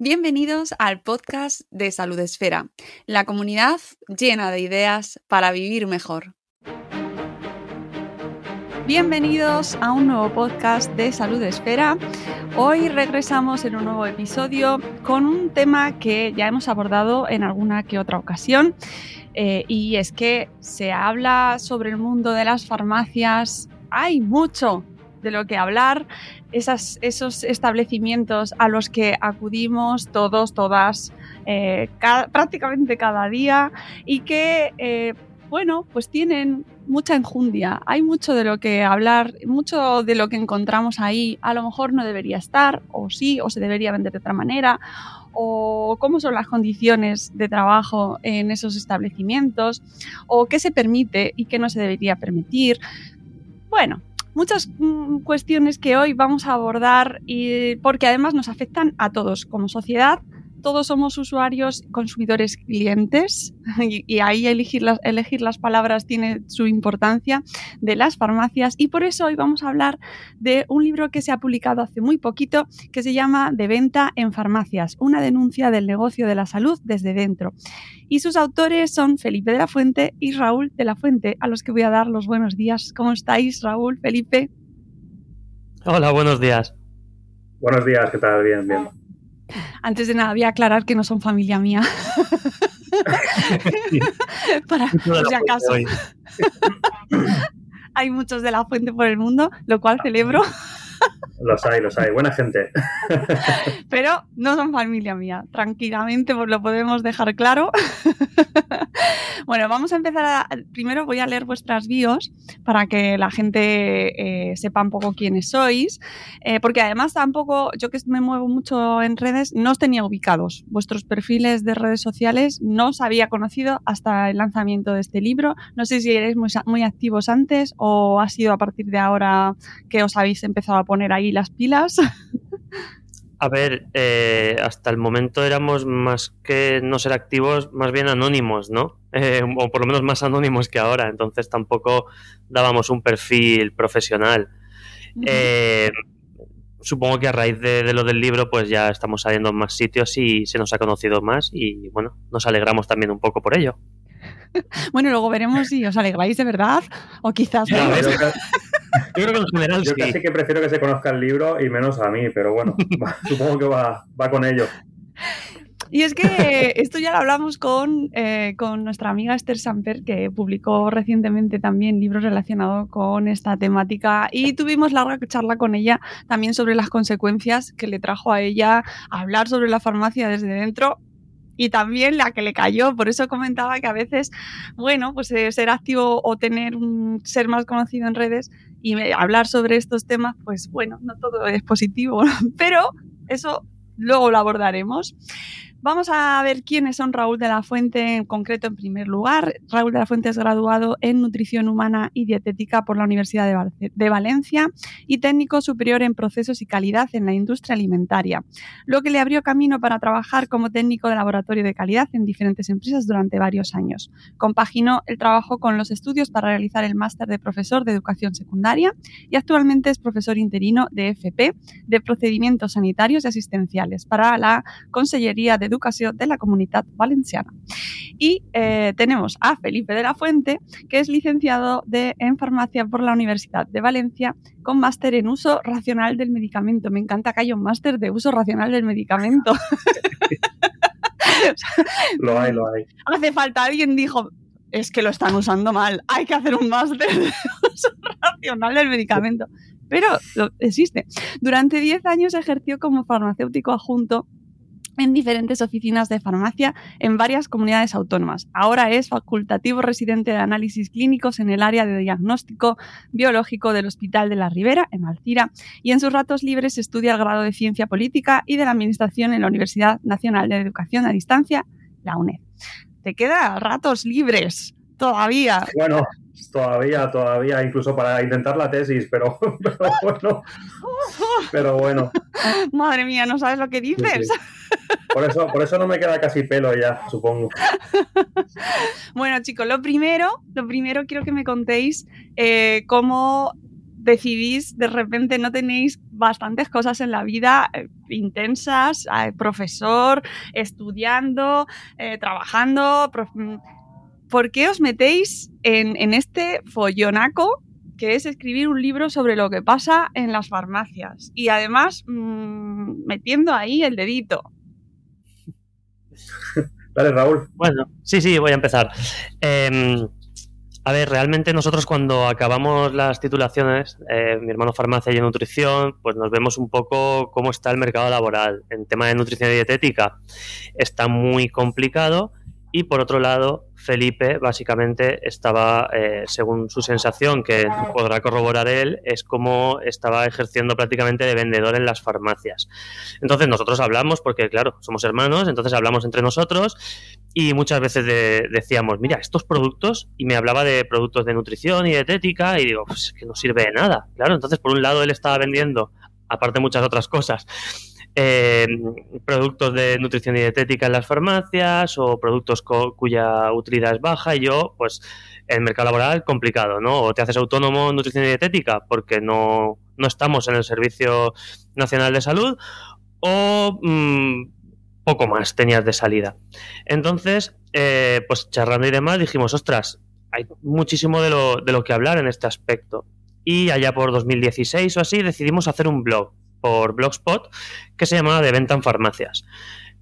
Bienvenidos al podcast de Salud Esfera, la comunidad llena de ideas para vivir mejor. Bienvenidos a un nuevo podcast de Salud Esfera. Hoy regresamos en un nuevo episodio con un tema que ya hemos abordado en alguna que otra ocasión eh, y es que se habla sobre el mundo de las farmacias. Hay mucho de lo que hablar, esos establecimientos a los que acudimos todos, todas, eh, prácticamente cada día y que, eh, bueno, pues tienen mucha enjundia, hay mucho de lo que hablar, mucho de lo que encontramos ahí, a lo mejor no debería estar, o sí, o se debería vender de otra manera, o cómo son las condiciones de trabajo en esos establecimientos, o qué se permite y qué no se debería permitir. Bueno, muchas mm, cuestiones que hoy vamos a abordar y porque además nos afectan a todos como sociedad. Todos somos usuarios, consumidores, clientes y, ahí elegir las, elegir las palabras tiene su importancia de las farmacias y por eso hoy vamos a hablar de un libro que se ha publicado hace muy poquito que se llama De venta en farmacias, una denuncia del negocio de la salud desde dentro y sus autores son Felipe de la Fuente y Raúl de la Fuente, a los que voy a dar los buenos días. ¿Cómo estáis, Raúl, Felipe? Hola, buenos días. Buenos días, ¿qué tal? Bien, bien. Antes de nada, voy a aclarar que no son familia mía. Para, por si acaso. Hay muchos de la fuente por el mundo, lo cual celebro. Los hay, los hay. Buena gente. Pero no son familia mía. Tranquilamente pues lo podemos dejar claro. bueno, vamos a empezar. A, primero voy a leer vuestras bios para que la gente eh, sepa un poco quiénes sois. Eh, porque además tampoco, yo que me muevo mucho en redes, no os tenía ubicados. Vuestros perfiles de redes sociales no os había conocido hasta el lanzamiento de este libro. No sé si erais muy, muy activos antes o ha sido a partir de ahora que os habéis empezado a poner ahí las pilas? A ver, eh, hasta el momento éramos más que no ser activos, más bien anónimos, ¿no? Eh, o por lo menos más anónimos que ahora, entonces tampoco dábamos un perfil profesional. Eh, supongo que a raíz de, de, lo del libro, pues ya estamos saliendo en más sitios y se nos ha conocido más y bueno, nos alegramos también un poco por ello. bueno, luego veremos si os alegráis de verdad o quizás... No, yo creo que en general Yo casi que prefiero que se conozca el libro y menos a mí, pero bueno, supongo que va, con ello. Y es que esto ya lo hablamos con, eh, con, nuestra amiga Esther Samper, que publicó recientemente también libros relacionados con esta temática y tuvimos larga charla con ella también sobre las consecuencias que le trajo a ella hablar sobre la farmacia desde dentro y también la que le cayó. Por eso comentaba que a veces, bueno, pues eh, ser activo o tener un ser más conocido en redes y hablar sobre estos temas, pues bueno, no todo es positivo, pero eso luego lo abordaremos. Vamos a ver quiénes son Raúl de la Fuente en concreto en primer lugar. Raúl de la Fuente es graduado en Nutrición Humana y Dietética por la Universidad de, Valencia y técnico superior en procesos y calidad en la industria alimentaria, lo que le abrió camino para trabajar como técnico de laboratorio de calidad en diferentes empresas durante varios años. Compaginó el trabajo con los estudios para realizar el máster de profesor de educación secundaria y actualmente es profesor interino de FP de procedimientos sanitarios y asistenciales para la Consellería de Educación de la Comunidad Valenciana. Y eh, tenemos a Felipe de la Fuente, que es licenciado de, en farmacia por la Universidad de Valencia con máster en uso racional del medicamento. Me encanta que haya un máster de uso racional del medicamento. lo hay, lo hay. Hace falta, alguien dijo, es que lo están usando mal, hay que hacer un máster de uso racional del medicamento. Pero existe. Durante 10 años ejerció como farmacéutico adjunto en diferentes oficinas de farmacia en varias comunidades autónomas. Ahora es facultativo residente de análisis clínicos en el área de diagnóstico biológico del Hospital de la Ribera, en Alcira, y en sus ratos libres estudia el grado de Ciencia Política y de la Administración en la Universidad Nacional de Educación a Distancia, la UNED. Te queda ratos libres todavía. Bueno, todavía, todavía, incluso para intentar la tesis, pero, pero bueno. Pero bueno. Madre mía, no sabes lo que dices. Por eso, por eso no me queda casi pelo ya, supongo. Bueno, chicos, lo primero, lo primero quiero que me contéis eh, cómo decidís, de repente no tenéis bastantes cosas en la vida eh, intensas, eh, profesor, estudiando, eh, trabajando. Mm, ¿Por qué os metéis en, este follonaco que es escribir un libro sobre lo que pasa en las farmacias? Y además mm, metiendo ahí el dedito. Dale, Raúl. Bueno, sí, sí, voy a empezar. Em, a ver, realmente nosotros cuando acabamos las titulaciones, eh, mi hermano farmacia y nutrición, pues nos vemos un poco cómo está el mercado laboral. En tema de nutrición y dietética está muy complicado y por otro lado, Felipe básicamente estaba, eh, según su sensación, que podrá corroborar él, es como estaba ejerciendo prácticamente de vendedor en las farmacias. Entonces nosotros hablamos, porque claro, somos hermanos, entonces hablamos entre nosotros y muchas veces decíamos, mira, estos productos, y me hablaba de productos de nutrición y dietética, y digo, pues que no sirve de nada. Claro, entonces por un lado él estaba vendiendo, aparte muchas otras cosas, productos de nutrición y dietética en las farmacias o productos cuya utilidad es baja y yo, pues, el mercado laboral complicado, ¿no? O te haces autónomo en nutrición y dietética porque no, no estamos en el Servicio Nacional de Salud o mm, poco más tenías de salida. Entonces, eh, pues charlando y demás, dijimos, ostras, hay muchísimo de lo, de lo que hablar en este aspecto. Y allá por 2016 o así decidimos hacer un blog por Blogspot que se llamaba De Venta en Farmacias.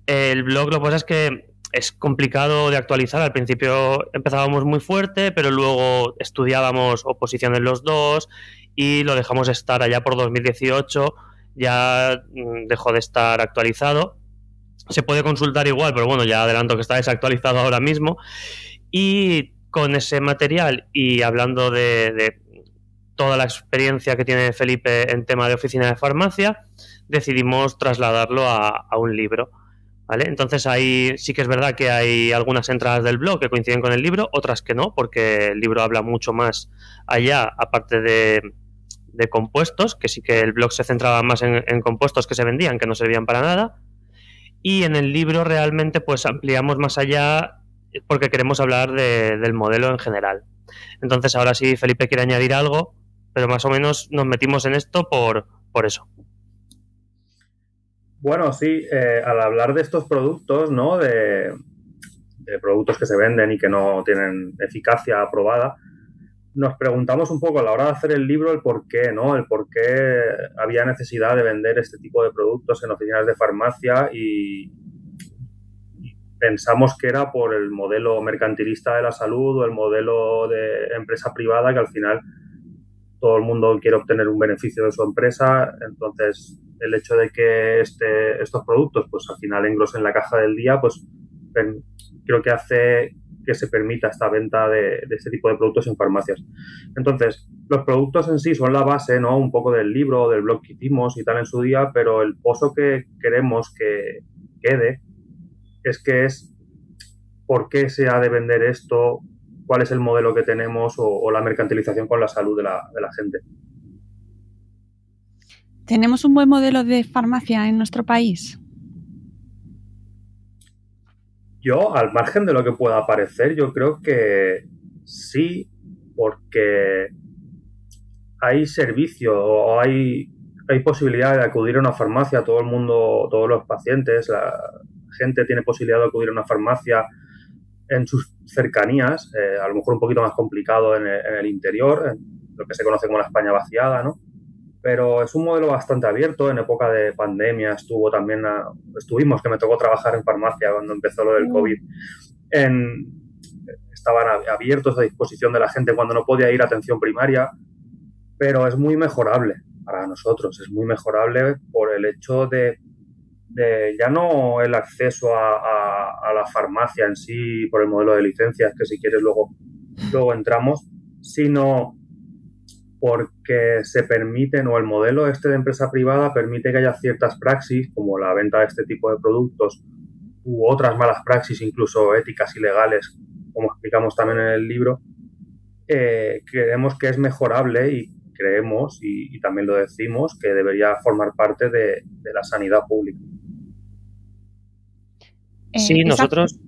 El blog lo que pasa es que es complicado de actualizar. Al principio empezábamos muy fuerte, pero luego estudiábamos oposiciones los dos y lo dejamos estar allá por 2018. Ya mm, dejó de estar actualizado. Se puede consultar igual, pero bueno, ya adelanto que está desactualizado ahora mismo. Y con ese material y hablando de toda la experiencia que tiene Felipe en tema de oficina de farmacia, decidimos trasladarlo a, un libro. ¿Vale? Entonces ahí sí que es verdad que hay algunas entradas del blog que coinciden con el libro, otras que no, porque el libro habla mucho más allá, aparte de, compuestos, que sí que el blog se centraba más en, compuestos que se vendían, que no servían para nada. Y en el libro realmente pues ampliamos más allá porque queremos hablar del modelo en general. Entonces ahora sí Felipe quiere añadir algo, pero más o menos nos metimos en esto por, por eso. Bueno, sí, eh, al hablar de estos productos, ¿no? De, productos que se venden y que no tienen eficacia aprobada, nos preguntamos un poco a la hora de hacer el libro el por qué, ¿no? El por qué había necesidad de vender este tipo de productos en oficinas de farmacia y, y pensamos que era por el modelo mercantilista de la salud o el modelo de empresa privada que al final todo el mundo quiere obtener un beneficio de su empresa, entonces el hecho de que este, estos productos pues al final engrosen la caja del día, pues creo que hace que se permita esta venta de, este tipo de productos en farmacias. Entonces, los productos en sí son la base, ¿no? Un poco del libro, del blog que hicimos y tal en su día, pero el pozo que queremos que quede es que es por qué se ha de vender esto, cuál es el modelo que tenemos o, la mercantilización con la salud de la, gente. ¿Tenemos un buen modelo de farmacia en nuestro país? Yo, al margen de lo que pueda parecer, yo creo que sí, porque hay servicio o hay, hay posibilidad de acudir a una farmacia, todo el mundo, todos los pacientes, la gente tiene posibilidad de acudir a una farmacia en sus cercanías, eh, a lo mejor un poquito más complicado en el, interior, en lo que se conoce como la España vaciada, ¿no? Pero es un modelo bastante abierto. En época de pandemia estuvo también, estuvimos, que me tocó trabajar en farmacia cuando empezó lo del mm. COVID. estaban abiertos a disposición de la gente cuando no podía ir a atención primaria, pero es muy mejorable para nosotros, es muy mejorable por el hecho de ya no el acceso a, la farmacia en sí por el modelo de licencias, que si quieres luego, luego entramos, sino porque se permiten, o el modelo este de empresa privada permite que haya ciertas praxis, como la venta de este tipo de productos, u otras malas praxis, incluso éticas y legales, como explicamos también en el libro, eh, creemos que es mejorable y creemos, y, también lo decimos, que debería formar parte de la sanidad pública. Eh, sí, nosotros.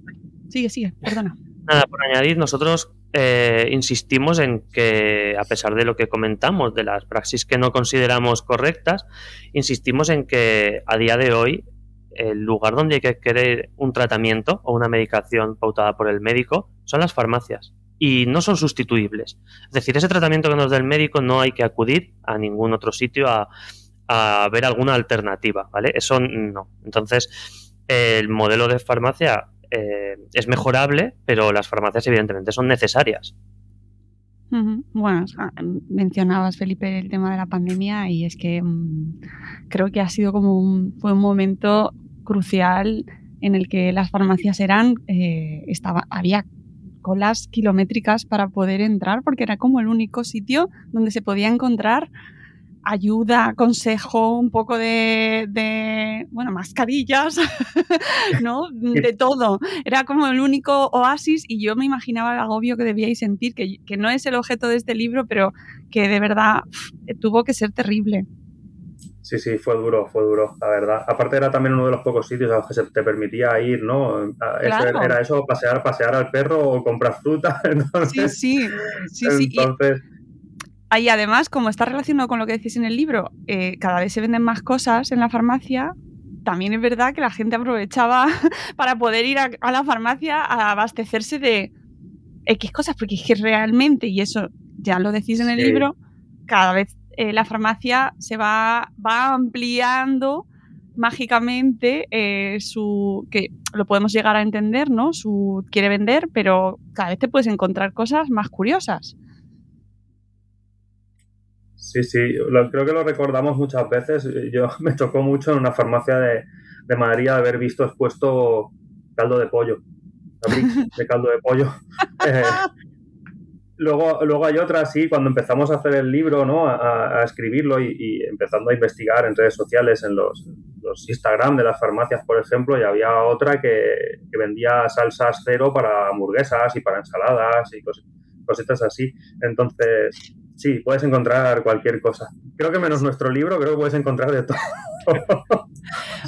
Sigue, sigue, perdona. Nada, por añadir, nosotros eh, insistimos en que, a pesar de lo que comentamos, de las praxis que no consideramos correctas, insistimos en que a día de hoy el lugar donde hay que querer un tratamiento o una medicación pautada por el médico son las farmacias y no son sustituibles. Es decir, ese tratamiento que nos da el médico no hay que acudir a ningún otro sitio a, a ver alguna alternativa, ¿vale? Eso no. Entonces, el modelo de farmacia eh, es mejorable, pero las farmacias evidentemente son necesarias. Bueno, mencionabas, Felipe, el tema de la pandemia y es que mm, creo que ha sido como un, fue un momento crucial en el que las farmacias eran, eh, estaba, había colas kilométricas para poder entrar porque era como el único sitio donde se podía encontrar ayuda, consejo, un poco de, bueno, mascarillas, ¿no? De todo. Era como el único oasis y yo me imaginaba el agobio que debíais sentir, que, que no es el objeto de este libro, pero que de verdad tuvo que ser terrible. Sí, sí, fue duro, fue duro, la verdad. Aparte era también uno de los pocos sitios a los que se te permitía ir, ¿no? era eso, pasear, pasear al perro o comprar fruta. sí, sí, sí, Entonces, y además, como está relacionado con lo que decís en el libro, eh, cada vez se venden más cosas en la farmacia. También es verdad que la gente aprovechaba para poder ir a, la farmacia a abastecerse de X cosas, porque es que realmente, y eso ya lo decís en el libro, cada vez eh, la farmacia se va, va ampliando mágicamente eh, su que lo podemos llegar a entender, ¿no? Su quiere vender, pero cada vez te puedes encontrar cosas más curiosas. Sí, sí, creo que lo recordamos muchas veces. Yo me tocó mucho en una farmacia de, de Madrid haber visto expuesto caldo de pollo, de caldo de pollo. Eh, luego, luego hay otras, sí, cuando empezamos a hacer el libro, ¿no? a, escribirlo y, empezando a investigar en redes sociales, en los, los, Instagram de las farmacias, por ejemplo, y había otra que, que vendía salsas cero para hamburguesas y para ensaladas y cositas así. Entonces, Sí, puedes encontrar cualquier cosa. Creo que menos nuestro libro, creo que puedes encontrar de todo.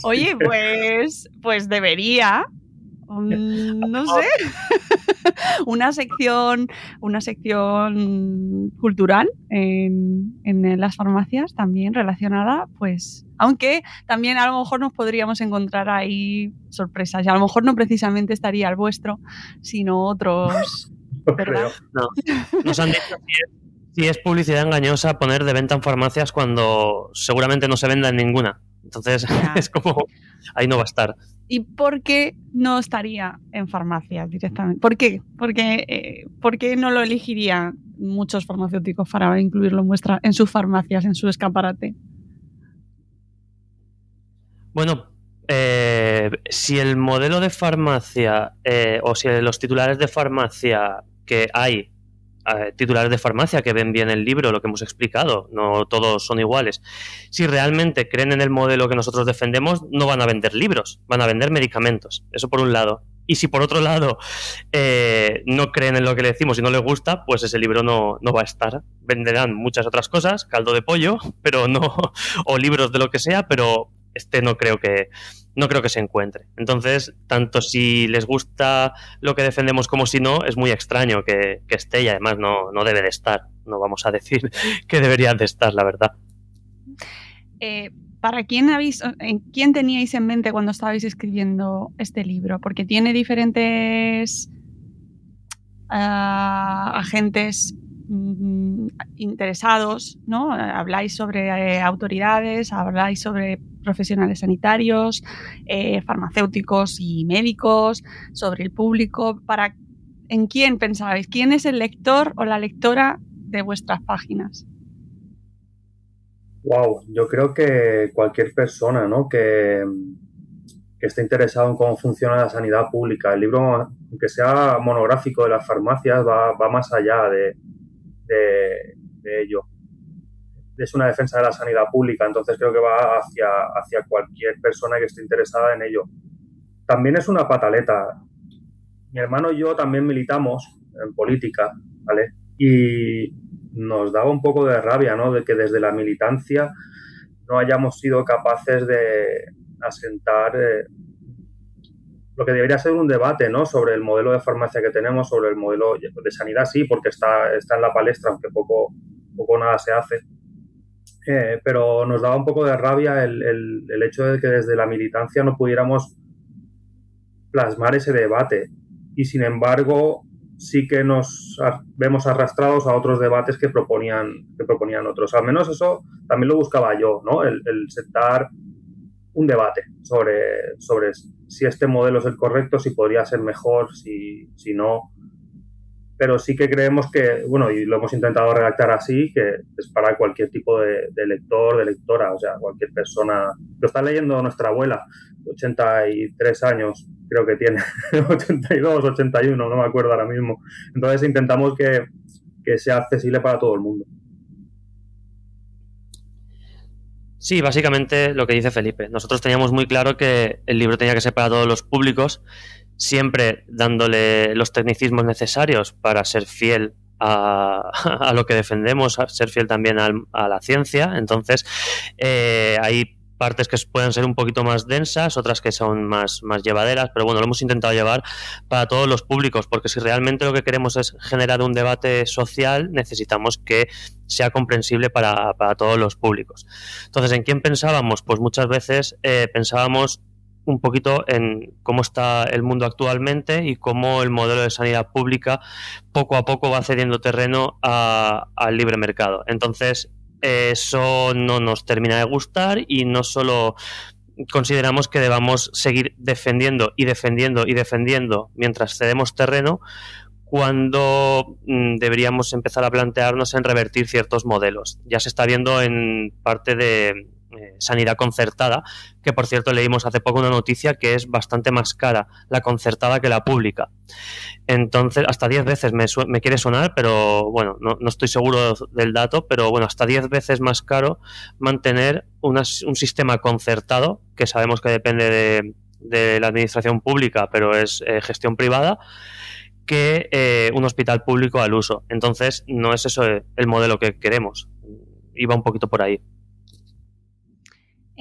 Oye, pues, pues debería. no sé. una sección, una sección cultural en, en, las farmacias también relacionada, pues, aunque también a lo mejor nos podríamos encontrar ahí sorpresas. Y a lo mejor no precisamente estaría el vuestro, sino otros. Nos han dicho si es publicidad engañosa poner de venta en farmacias cuando seguramente no se venda en ninguna. Entonces es como, ahí no va a estar. ¿Y por qué no estaría en farmacias directamente? ¿Por qué? Porque, eh, ¿Por qué no lo elegirían muchos farmacéuticos para incluirlo en, en sus farmacias, en su escaparate? Bueno, eh, si el modelo de farmacia eh, o si los titulares de farmacia que hay titulares de farmacia que ven bien el libro, lo que hemos explicado, no todos son iguales. Si realmente creen en el modelo que nosotros defendemos, no van a vender libros, van a vender medicamentos. Eso por un lado. Y si por otro lado eh, no creen en lo que le decimos y no les gusta, pues ese libro no, no va a estar. Venderán muchas otras cosas, caldo de pollo, pero no, o libros de lo que sea, pero este no creo que no creo que se encuentre. Entonces, tanto si les gusta lo que defendemos como si no, es muy extraño que, esté y además no, no, debe de estar. No vamos a decir que debería de estar, la verdad. Eh, ¿Para quién habéis, en quién teníais en mente cuando estabais escribiendo este libro? Porque tiene diferentes ah, agentes mm, interesados, ¿no? Habláis sobre eh, autoridades, habláis sobre profesionales sanitarios, eh, farmacéuticos y médicos, sobre el público. Para, ¿En quién pensabais? ¿Quién es el lector o la lectora de vuestras páginas? Wow, yo creo que cualquier persona ¿no? que, que esté interesado en cómo funciona la sanidad pública. El libro, aunque sea monográfico de las farmacias, va, más allá de, de ello es una defensa de la sanidad pública, entonces creo que va hacia, hacia cualquier persona que esté interesada en ello. También es una pataleta. Mi hermano y yo también militamos en política, ¿vale? Y nos daba un poco de rabia, ¿no? De que desde la militancia no hayamos sido capaces de asentar eh, lo que debería ser un debate, ¿no? Sobre el modelo de farmacia que tenemos, sobre el modelo de sanidad, sí, porque está, está en la palestra, aunque poco, poco nada se hace. Eh, pero nos daba un poco de rabia el, el, hecho de que desde la militancia no pudiéramos plasmar ese debate. Y sin embargo, sí que nos vemos arrastrados a otros debates que proponían, que proponían otros. Al menos eso también lo buscaba yo, ¿no? El, el sentar un debate sobre, sobre si este modelo es el correcto, si podría ser mejor, si, si no. Pero sí que creemos que, bueno, y lo hemos intentado redactar así, que es para cualquier tipo de, lector, de lectora, o sea, cualquier persona. Lo está leyendo nuestra abuela, 83 años, creo que tiene, 82, 81, no me acuerdo ahora mismo. Entonces intentamos que, que sea accesible para todo el mundo. Sí, básicamente lo que dice Felipe. Nosotros teníamos muy claro que el libro tenía que ser para todos los públicos, siempre dándole los tecnicismos necesarios para ser fiel a, lo que defendemos, a ser fiel también a, la ciencia. Entonces, eh, ahí partes que pueden ser un poquito más densas, otras que son más, más llevaderas, pero bueno, lo hemos intentado llevar para todos los públicos, porque si realmente lo que queremos es generar un debate social, necesitamos que sea comprensible para, todos los públicos. Entonces, ¿en quién pensábamos? Pues muchas veces eh, pensábamos un poquito en cómo está el mundo actualmente y cómo el modelo de sanidad pública poco a poco va cediendo terreno al libre mercado. Entonces, eso no nos termina de gustar y no solo consideramos que debamos seguir defendiendo y defendiendo y defendiendo mientras cedemos terreno cuando mm, deberíamos empezar a plantearnos en revertir ciertos modelos. Ya se está viendo en parte de, eh, sanidad concertada, que por cierto leímos hace poco una noticia que es bastante más cara la concertada que la pública. Entonces, hasta 10 veces me, me, quiere sonar, pero bueno, no, estoy seguro del dato, pero bueno, hasta 10 veces más caro mantener un sistema concertado, que sabemos que depende de, la administración pública, pero es eh, gestión privada, que eh, un hospital público al uso. Entonces, no es eso el modelo que queremos. Iba un poquito por ahí.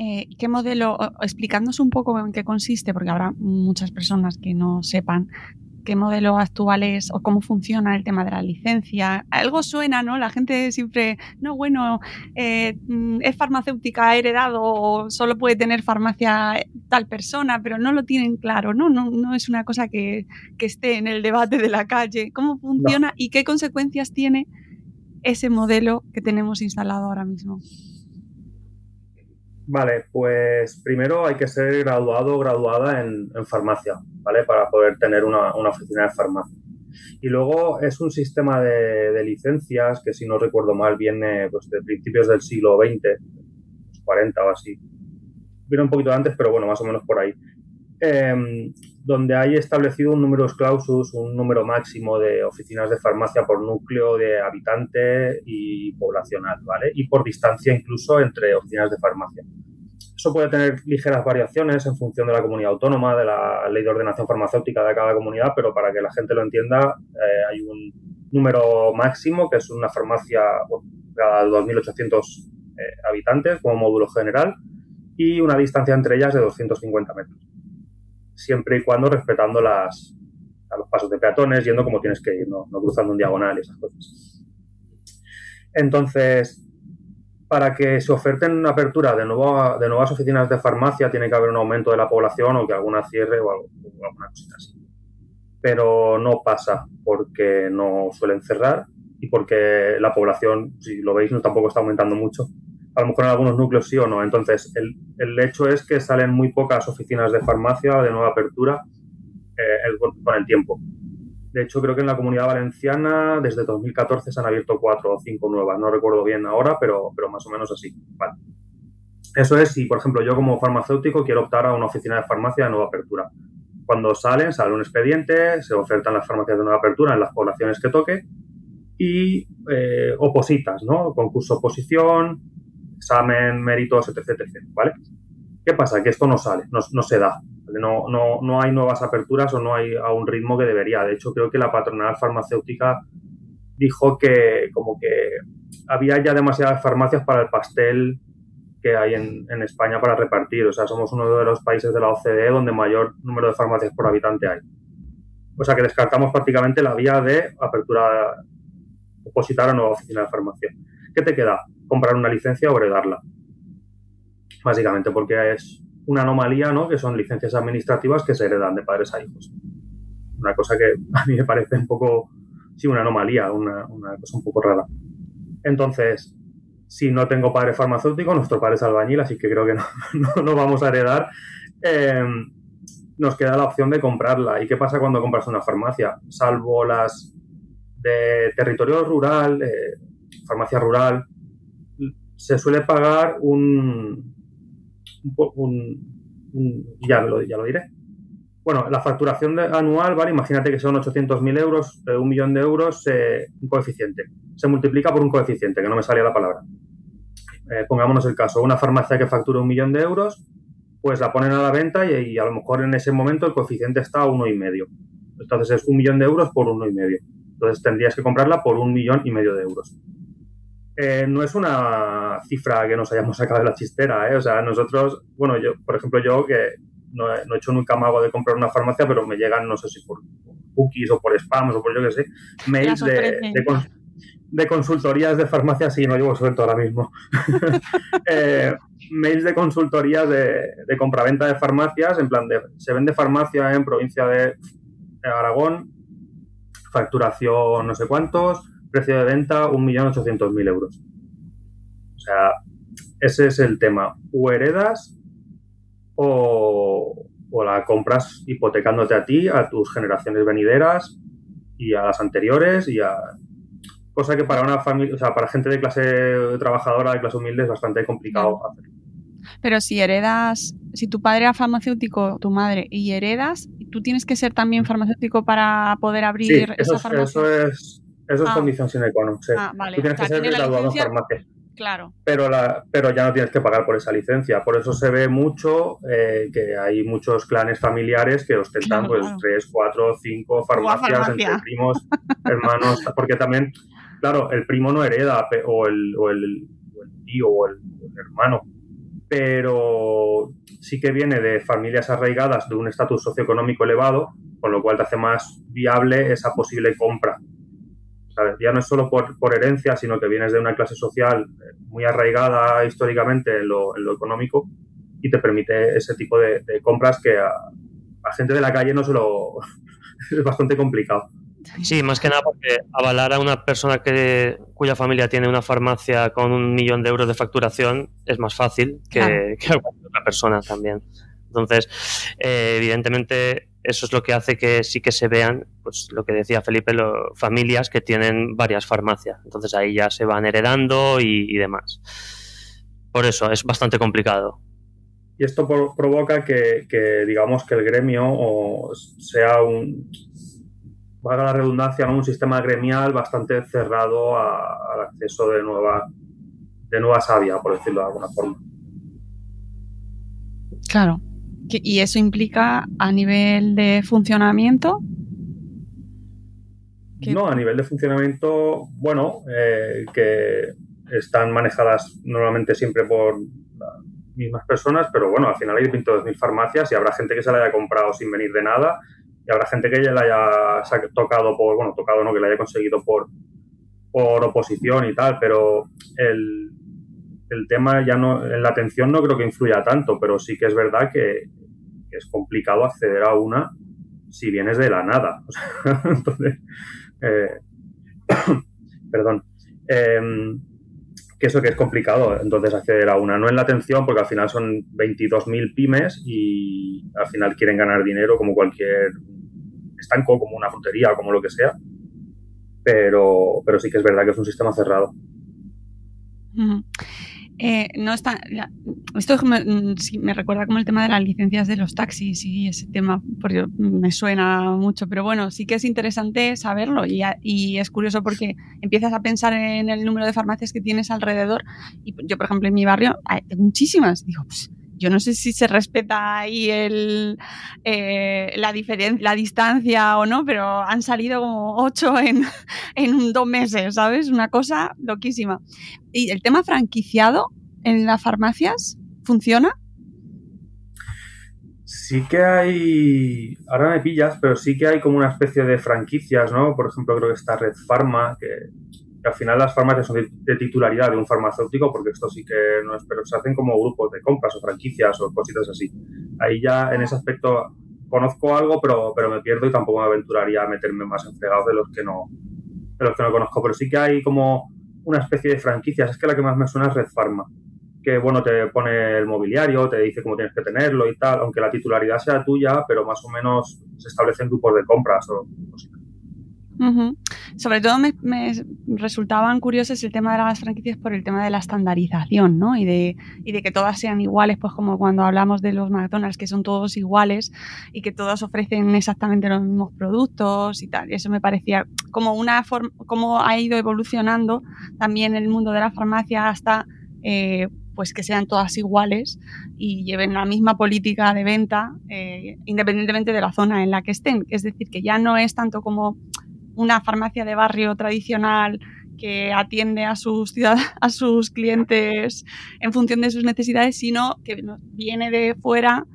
Eh, ¿Qué modelo, explicándonos un poco en qué consiste, porque habrá muchas personas que no sepan qué modelo actual es o cómo funciona el tema de la licencia. Algo suena, ¿no? La gente siempre, no, bueno, eh, mm, es farmacéutica, heredado o solo puede tener farmacia tal persona, pero no lo tienen claro, ¿no? No, no es una cosa que, esté en el debate de la calle. ¿Cómo funciona y qué consecuencias tiene ese modelo que tenemos instalado ahora mismo? Vale, pues primero hay que ser graduado o graduada en, farmacia, ¿vale? Para poder tener una, oficina de farmacia. Y luego es un sistema de, licencias que, si no recuerdo mal, viene pues, de principios del siglo XX, 40 o así. Viene un poquito antes, pero bueno, más o menos por ahí. Em, donde hay establecido un número clausus, un número máximo de oficinas de farmacia por núcleo de habitante y poblacional, ¿vale? Y por distancia incluso entre oficinas de farmacia. Eso puede tener ligeras variaciones en función de la comunidad autónoma, de la ley de ordenación farmacéutica de cada comunidad, pero para que la gente lo entienda, eh, hay un número máximo, que es una farmacia por cada 2.800 eh, habitantes como módulo general, y una distancia entre ellas de 250 metros siempre y cuando respetando las, a los pasos de peatones, yendo como tienes que ir, no, cruzando un diagonal y esas cosas. Entonces, para que se oferten una apertura de, nuevo, de nuevas oficinas de farmacia, tiene que haber un aumento de la población o que alguna cierre o, alguna cosita así. Pero no pasa porque no suelen cerrar y porque la población, si lo veis, no tampoco está aumentando mucho a lo mejor en algunos núcleos sí o no. Entonces, el, el hecho es que salen muy pocas oficinas de farmacia de nueva apertura eh, con el tiempo. De hecho, creo que en la comunidad valenciana desde 2014 se han abierto cuatro o cinco nuevas. No recuerdo bien ahora, pero, pero más o menos así. Eso es si, por ejemplo, yo como farmacéutico quiero optar a una oficina de farmacia de nueva apertura. Cuando salen, sale un expediente, se ofertan las farmacias de nueva apertura en las poblaciones que toque y eh, opositas, ¿no? Concurso oposición, examen, méritos, etc, etc. ¿Vale? ¿Qué pasa? Que esto no sale, no, se da. No, no, no hay nuevas aperturas o no hay a un ritmo que debería. De hecho, creo que la patronal farmacéutica dijo que como que había ya demasiadas farmacias para el pastel que hay en, España para repartir. O sea, somos uno de los países de la OCDE donde mayor número de farmacias por habitante hay. O sea que descartamos prácticamente la vía de apertura, opositar a nueva oficina de farmacia. ¿Qué te queda? Comprar una licencia o heredarla. Básicamente porque es una anomalía, ¿no? Que son licencias administrativas que se heredan de padres a hijos. Una cosa que a mí me parece un poco, sí, una anomalía, una, una cosa un poco rara. Entonces, si no tengo padre farmacéutico, nuestro padre es albañil, así que creo que no, no, vamos a heredar. Eh, nos queda la opción de comprarla. ¿Y qué pasa cuando compras una farmacia? Salvo las de territorio rural, eh, farmacia rural, se suele pagar un, ya, lo, ya lo diré. Bueno, la facturación anual, ¿vale? Imagínate que son 800.000 euros, eh, un millón de euros, eh, un coeficiente. Se multiplica por un coeficiente, que no me salía la palabra. pongámonos el caso, una farmacia que factura un millón de euros, pues la ponen a la venta y, a lo mejor en ese momento el coeficiente está a uno y medio. Entonces es un millón de euros por uno y medio. Entonces tendrías que comprarla por un millón y medio de euros. Eh, no es una cifra que nos hayamos sacado de la chistera, ¿eh? O sea, nosotros, bueno, yo, por ejemplo, yo que no he, hecho nunca mago de comprar una farmacia, pero me llegan, no sé si por cookies o por spam o por yo qué sé, mails de, de, consultorías de farmacia, sí, no llevo suelto ahora mismo. eh, mails de consultorías de, de compraventa de farmacias, en plan de, se vende farmacia en provincia de Aragón, facturación no sé cuántos, precio de venta 1.800.000 euros. O sea, ese es el tema. O heredas o, o la compras hipotecándote a ti, a tus generaciones venideras y a las anteriores y a cosa que para una familia, o sea, para gente de clase trabajadora, de clase humilde es bastante complicado hacer. Pero si heredas, si tu padre era farmacéutico, tu madre, y heredas, tú tienes que ser también farmacéutico para poder abrir esa farmacia. Eso es, eso es ah. condición sine qua non. Ah, vale. Tú tienes que ser graduado en farmacia. Claro. Pero, la, pero ya no tienes que pagar por esa licencia. Por eso se ve mucho eh, que hay muchos clanes familiares que ostentan pues tres, cuatro, cinco farmacias entre primos, hermanos, porque también, claro, el primo no hereda o el, o el, o el tío o el, el hermano pero sí que viene de familias arraigadas de un estatus socioeconómico elevado, con lo cual te hace más viable esa posible compra. Ya no es solo por, herencia, sino que vienes de una clase social muy arraigada históricamente en lo, económico y te permite ese tipo de, compras que a, a, gente de la calle no se lo... es bastante complicado. Sí, más que nada porque avalar a una persona que, cuya familia tiene una farmacia con un millón de euros de facturación es más fácil que, que otra persona también. Entonces, eh, evidentemente, eso es lo que hace que sí que se vean, pues lo que decía Felipe, lo, familias que tienen varias farmacias. Entonces ahí ya se van heredando y, demás. Por eso es bastante complicado. Y esto provoca que, que, digamos, que el gremio sea un, valga la redundancia, un sistema gremial bastante cerrado al acceso de nueva, de nueva savia, por decirlo de alguna forma. Claro. ¿Y eso implica a nivel de funcionamiento? No, a nivel de funcionamiento, bueno, eh, que están manejadas normalmente siempre por las mismas personas, pero bueno, al final hay 22.000 farmacias y habrá gente que se la haya comprado sin venir de nada y habrá gente que ya la haya tocado por, bueno, tocado no, que la haya conseguido por, por oposición y tal, pero el, el tema ya no, la atención no creo que influya tanto, pero sí que es verdad que, es complicado acceder a una si vienes de la nada. entonces, eh, perdón. Em, que eso que es complicado, entonces acceder a una. No en la atención, porque al final son 22.000 pymes y al final quieren ganar dinero como cualquier estanco, como una frutería o como lo que sea. Pero, pero sí que es verdad que es un sistema cerrado. Eh, no está, esto me, mm, me, recuerda como el tema de las licencias de los taxis y ese tema, porque me suena mucho, pero bueno, sí que es interesante saberlo y, y, es curioso porque empiezas a pensar en el número de farmacias que tienes alrededor y yo, por ejemplo, en mi barrio hay muchísimas. Digo, pues, yo no sé si se respeta ahí el, eh, la, la distancia o no, pero han salido como ocho en, en dos meses, ¿sabes? Una cosa loquísima. Y el tema franquiciado, en las farmacias? ¿Funciona? Sí que hay, ahora me pillas, pero sí que hay como una especie de franquicias, ¿no? Por ejemplo, creo que está Red Pharma, que, al final las farmacias son de, titularidad de un farmacéutico, porque esto sí que no es, pero se hacen como grupos de compras o franquicias o cositas así. Ahí ya en ese aspecto conozco algo, pero, pero me pierdo y tampoco me aventuraría a meterme más en fregados de los que no, de los que no conozco. Pero sí que hay como una especie de franquicias. Es que la que más me suena es Red Pharma. Que bueno, te pone el mobiliario, te dice cómo tienes que tenerlo y tal, aunque la titularidad sea tuya, pero más o menos se establecen grupos de compras o cositas. Sobre todo me, resultaban curiosos el tema de las franquicias por el tema de la estandarización, ¿no? Y de, y de que todas sean iguales, pues como cuando hablamos de los McDonald's, que son todos iguales y que todas ofrecen exactamente los mismos productos y tal. Y eso me parecía como una forma, como ha ido evolucionando también el mundo de la farmacia hasta eh, pues que sean todas iguales y lleven la misma política de venta eh, independientemente de la zona en la que estén. Es decir, que ya no es tanto como una farmacia de barrio tradicional que atiende a sus, a sus clientes en función de sus necesidades, sino que viene de fuera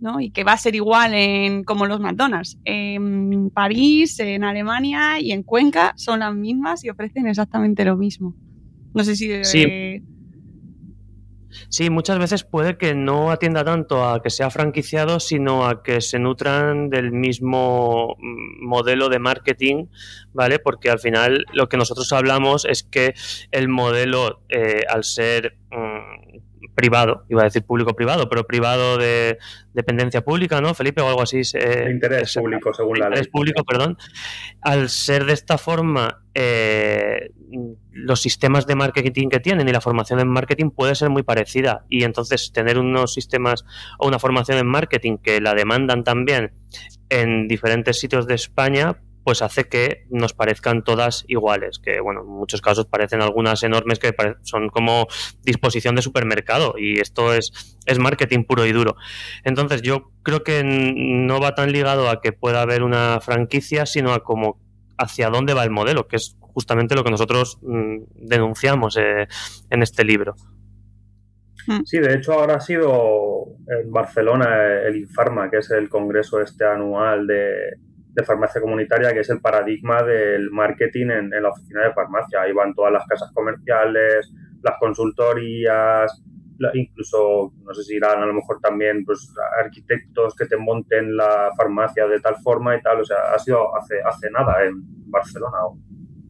¿no? y que va a ser igual en como los McDonald's. En París, en Alemania y en Cuenca son las mismas y ofrecen exactamente lo mismo. No sé si... Sí. Sí, muchas veces puede que no atienda tanto a que sea franquiciado, sino a que se nutran del mismo mm, modelo de marketing, ¿vale? Porque al final lo que nosotros hablamos es que el modelo, eh, al ser mm, privado, iba a decir público-privado, pero privado de dependencia pública, ¿no, Felipe? O algo así. interés público, según la ley. Interés público, perdón. Al ser de esta forma, eh, los sistemas de marketing que tienen y la formación en marketing puede ser muy parecida. Y entonces tener unos sistemas o una formación en marketing que la demandan también en diferentes sitios de España, pues hace que nos parezcan todas iguales, que bueno, en muchos casos parecen algunas enormes que son como disposición de supermercado y esto es, es marketing puro y duro. Entonces yo creo que no va tan ligado a que pueda haber una franquicia, sino a como hacia dónde va el modelo, que es justamente lo que nosotros mm, denunciamos eh, en este libro. Hmm. Sí, de hecho ahora ha sido en Barcelona el Infarma, que es el congreso este anual de, de farmacia comunitaria, que es el paradigma del marketing en, la oficina de farmacia. Ahí van todas las casas comerciales, las consultorías, incluso, no sé si irán a lo mejor también pues, arquitectos que te monten la farmacia de tal forma y tal. O sea, ha sido hace, hace nada en Barcelona.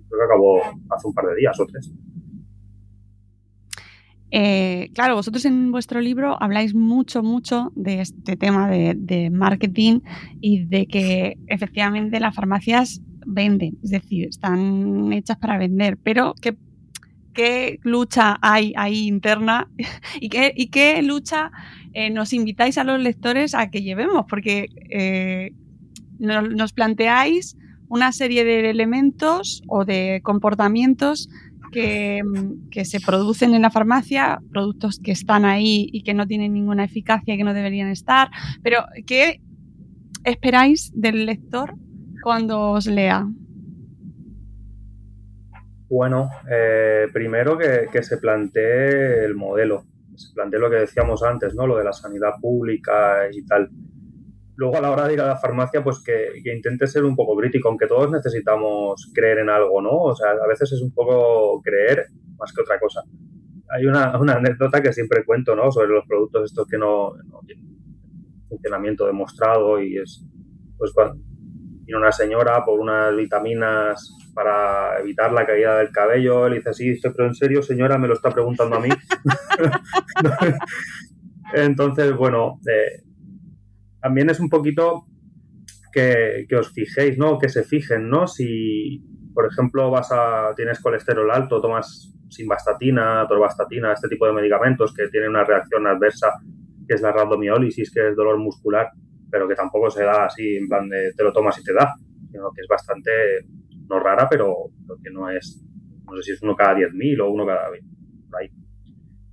Creo que acabó hace un par de días o tres. Eh, claro, vosotros en vuestro libro habláis mucho, mucho de este tema de, marketing y de que efectivamente las farmacias venden, es decir, están hechas para vender, pero ¿qué, qué lucha hay ahí interna y qué, y qué lucha eh, nos invitáis a los lectores a que llevemos? Porque eh, nos planteáis una serie de elementos o de comportamientos que, se producen en la farmacia, productos que están ahí y que no tienen ninguna eficacia y que no deberían estar, pero ¿qué esperáis del lector cuando os lea? Bueno, eh, primero que, que, se plantee el modelo, se plantee lo que decíamos antes, ¿no? Lo de la sanidad pública y tal luego a la hora de ir a la farmacia, pues que, intente ser un poco crítico, aunque todos necesitamos creer en algo, ¿no? O sea, a veces es un poco creer más que otra cosa. Hay una, anécdota que siempre cuento, ¿no? Sobre los productos estos que no, tienen funcionamiento demostrado y es, pues cuando viene una señora por unas vitaminas para evitar la caída del cabello, él dice, sí, pero en serio, señora, me lo está preguntando a mí. Entonces, bueno, eh, también es un poquito que, os fijéis, ¿no? Que se fijen, ¿no? Si, por ejemplo, vas a, tienes colesterol alto, tomas simvastatina, torvastatina, este tipo de medicamentos que tienen una reacción adversa, que es la rabdomiólisis, que es dolor muscular, pero que tampoco se da así en plan de te lo tomas y te da, sino que es bastante, no rara, pero que no es, no sé si es uno cada 10.000 o uno cada 20, por ahí.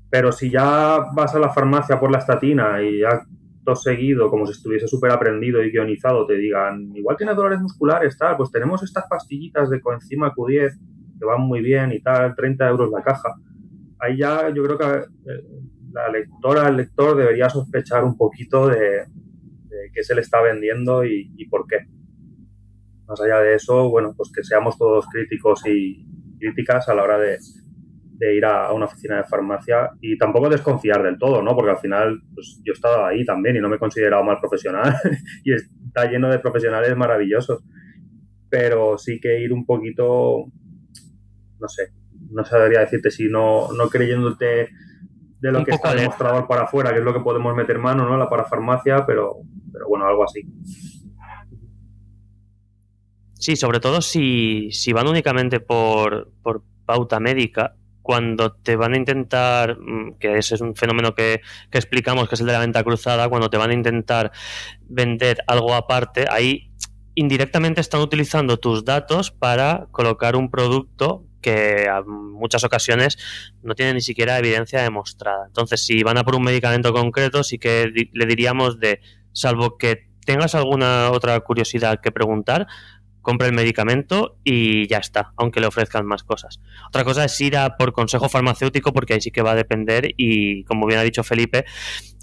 Pero si ya vas a la farmacia por la estatina y ya seguido, como si estuviese súper aprendido y guionizado, te digan, igual tiene dolores musculares, tal, pues tenemos estas pastillitas de coenzima Q10 que van muy bien y tal, 30 euros la caja. ahí ya yo creo que eh, la lectora, el lector debería sospechar un poquito de, qué se le está vendiendo y, por qué. Más allá de eso, bueno, pues que seamos todos críticos y críticas a la hora de, ir a, una oficina de farmacia y tampoco desconfiar del todo, ¿no? Porque al final, pues yo he estado ahí también y no me he considerado mal profesional y está lleno de profesionales maravillosos. Pero sí que ir un poquito, no sé, no sabría decirte si no, no creyéndote de lo que está el mostrador para afuera, que es lo que podemos meter mano, ¿no? La parafarmacia, pero, pero bueno, algo así. Sí, sobre todo si, si van únicamente por, por pauta médica, cuando te van a intentar, mm, que ese es un fenómeno que, explicamos, que es el de la venta cruzada, cuando te van a intentar vender algo aparte, ahí indirectamente están utilizando tus datos para colocar un producto que en muchas ocasiones no tiene ni siquiera evidencia demostrada. Entonces, si van a por un medicamento concreto, sí que le diríamos de, salvo que tengas alguna otra curiosidad que preguntar, compra el medicamento y ya está, aunque le ofrezcan más cosas. Otra cosa es ir a por consejo farmacéutico porque ahí sí que va a depender y como bien ha dicho Felipe,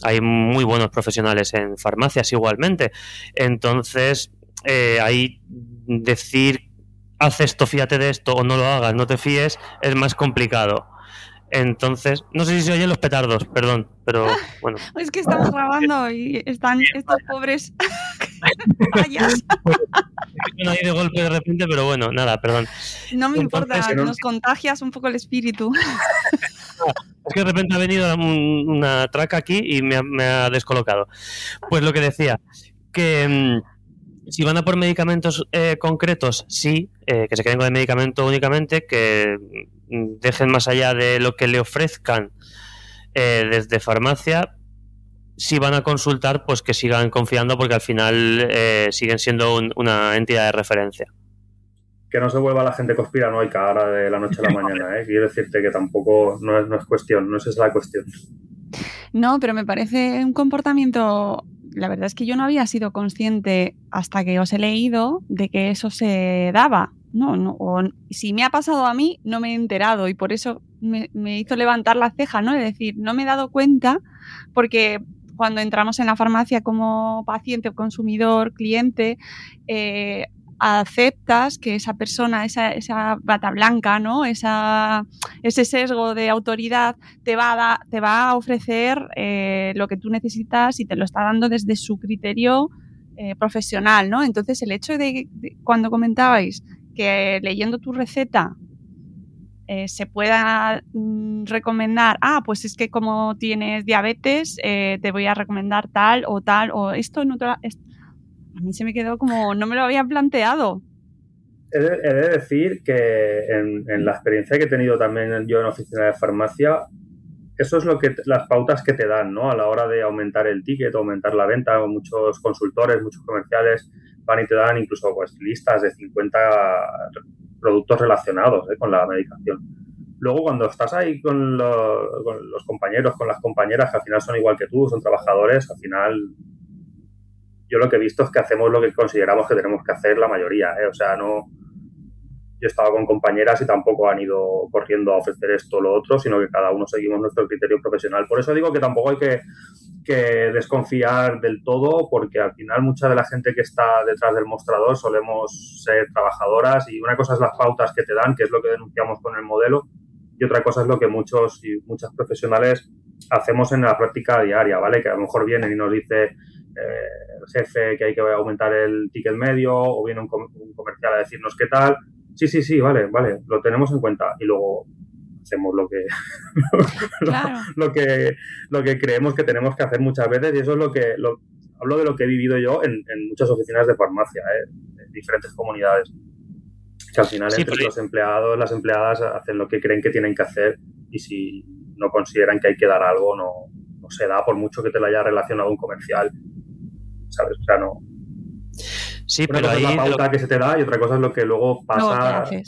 hay muy buenos profesionales en farmacias igualmente. Entonces, eh, ahí decir haz esto, fíjate de esto o no lo hagas, no te fíes, es más complicado. Entonces, no sé si se oyen los petardos, perdón, pero bueno. Es que estamos grabando y están estos pobres payas. no hay de golpe de repente, pero bueno, nada, perdón. No me importa, nos contagias un poco el espíritu. Es que de repente ha venido una traca aquí y me ha, me ha descolocado. Pues lo que decía, que mm, si van a por medicamentos eh, concretos, sí, eh, que se queden con el medicamento únicamente, que mm, dejen más allá de lo que le ofrezcan eh, desde farmacia. Si van a consultar, pues que sigan confiando porque al final siguen siendo una entidad de referencia. Que no se vuelva la gente conspiranoica ahora de la noche a la mañana. ¿eh? Quiero decirte que tampoco no es, no es cuestión, no es esa la cuestión. No, pero me parece un comportamiento la verdad es que yo no había sido consciente hasta que os he leído de que eso se daba. No, no o si me ha pasado a mí, no me he enterado y por eso me, hizo levantar la ceja, ¿no? Es decir, no me he dado cuenta porque cuando entramos en la farmacia como paciente consumidor, cliente, eh, aceptas que esa persona, esa, esa bata blanca, ¿no? Esa, ese sesgo de autoridad te va a, te va a ofrecer eh, lo que tú necesitas y te lo está dando desde su criterio eh, profesional, ¿no? Entonces el hecho de, cuando comentabais que leyendo tu receta eh, se pueda mm, recomendar, ah, pues es que como tienes diabetes, te voy a recomendar tal o tal, o esto no te a mí se me quedó como, no me lo había planteado. He de, decir que en, la experiencia que he tenido también yo en oficina de farmacia, eso es lo que las pautas que te dan, ¿no? A la hora de aumentar el ticket, aumentar la venta, muchos consultores, muchos comerciales van y te dan incluso pues listas de 50 productos relacionados ¿eh? con la medicación. Luego cuando estás ahí con, con los compañeros, con las compañeras que al final son igual que tú, son trabajadores, al final yo lo que he visto es que hacemos lo que consideramos que tenemos que hacer la mayoría, ¿eh? o sea, no... Yo he estado con compañeras y tampoco han ido corriendo a ofrecer esto o lo otro, sino que cada uno seguimos nuestro criterio profesional. Por eso digo que tampoco hay que, desconfiar del todo, porque al final mucha de la gente que está detrás del mostrador solemos ser trabajadoras y una cosa es las pautas que te dan, que es lo que denunciamos con el modelo, y otra cosa es lo que muchos y muchas profesionales hacemos en la práctica diaria, ¿vale? Que a lo mejor vienen y nos dice el jefe que hay que aumentar el ticket medio o viene un, comercial a decirnos qué tal. Sí, sí, sí, vale, vale, lo tenemos en cuenta y luego hacemos lo que, lo, que lo que creemos que tenemos que hacer muchas veces y eso es lo que hablo de lo que he vivido yo en, muchas oficinas de farmacia, ¿eh? en diferentes comunidades. Que al final entre los empleados, las empleadas hacen lo que creen que tienen que hacer y si no consideran que hay que dar algo, no, no se da por mucho que te lo haya relacionado un comercial ¿sabes? O sea, no. Sí, pero ahí. la pauta que se te da y otra cosa es lo que luego pasa. Sí.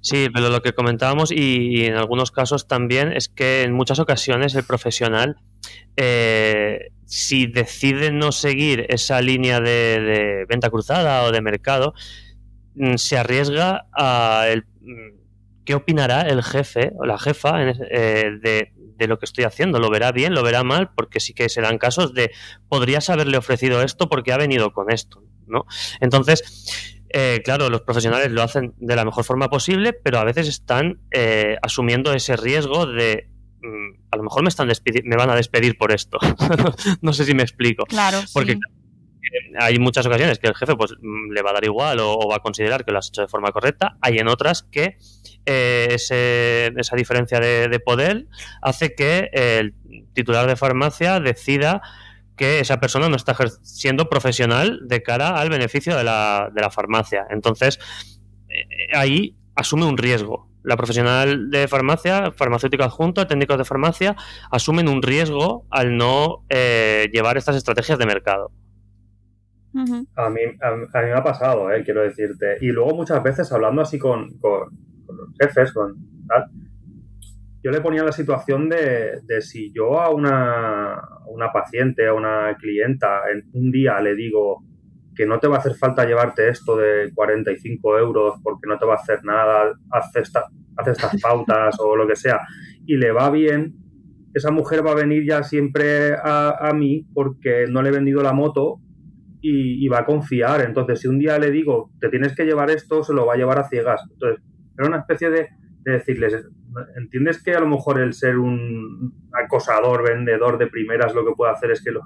sí. pero lo que comentábamos y, en algunos casos también es que en muchas ocasiones el profesional, eh, si decide no seguir esa línea de, venta cruzada o de mercado, mm, se arriesga a el, mm, qué opinará el jefe o la jefa eh, de, de, lo que estoy haciendo. ¿Lo verá bien? ¿Lo verá mal? Porque sí que se dan casos de podrías haberle ofrecido esto porque ha venido con esto, ¿no? Entonces, eh, claro, los profesionales lo hacen de la mejor forma posible, pero a veces están eh, asumiendo ese riesgo de mm, a lo mejor me están me van a despedir por esto. no sé si me explico. Claro, porque hay muchas ocasiones que el jefe pues mm, le va a dar igual o, va a considerar que lo has hecho de forma correcta. Hay en otras que eh, esa diferencia de, poder hace que el titular de farmacia decida que esa persona no está siendo profesional de cara al beneficio de la, farmacia. Entonces, eh, ahí asume un riesgo. La profesional de farmacia, farmacéutico adjunto, técnicos de farmacia, asumen un riesgo al no eh, llevar estas estrategias de mercado. A, mí, a, mí, me ha pasado, eh, quiero decirte. Y luego muchas veces hablando así con, con, los jefes, con tal, yo le ponía la situación de, de si yo a una, una, paciente, a una clienta, en un día le digo que no te va a hacer falta llevarte esto de 45 euros porque no te va a hacer nada, esta, hace estas pautas o lo que sea, y le va bien, esa mujer va a venir ya siempre a, a mí porque no le he vendido la moto y, y, va a confiar. Entonces, si un día le digo, te tienes que llevar esto, se lo va a llevar a ciegas. Entonces, era una especie de, de decirles, ¿entiendes que a lo mejor el ser un acosador, vendedor de primeras lo que puede hacer es que los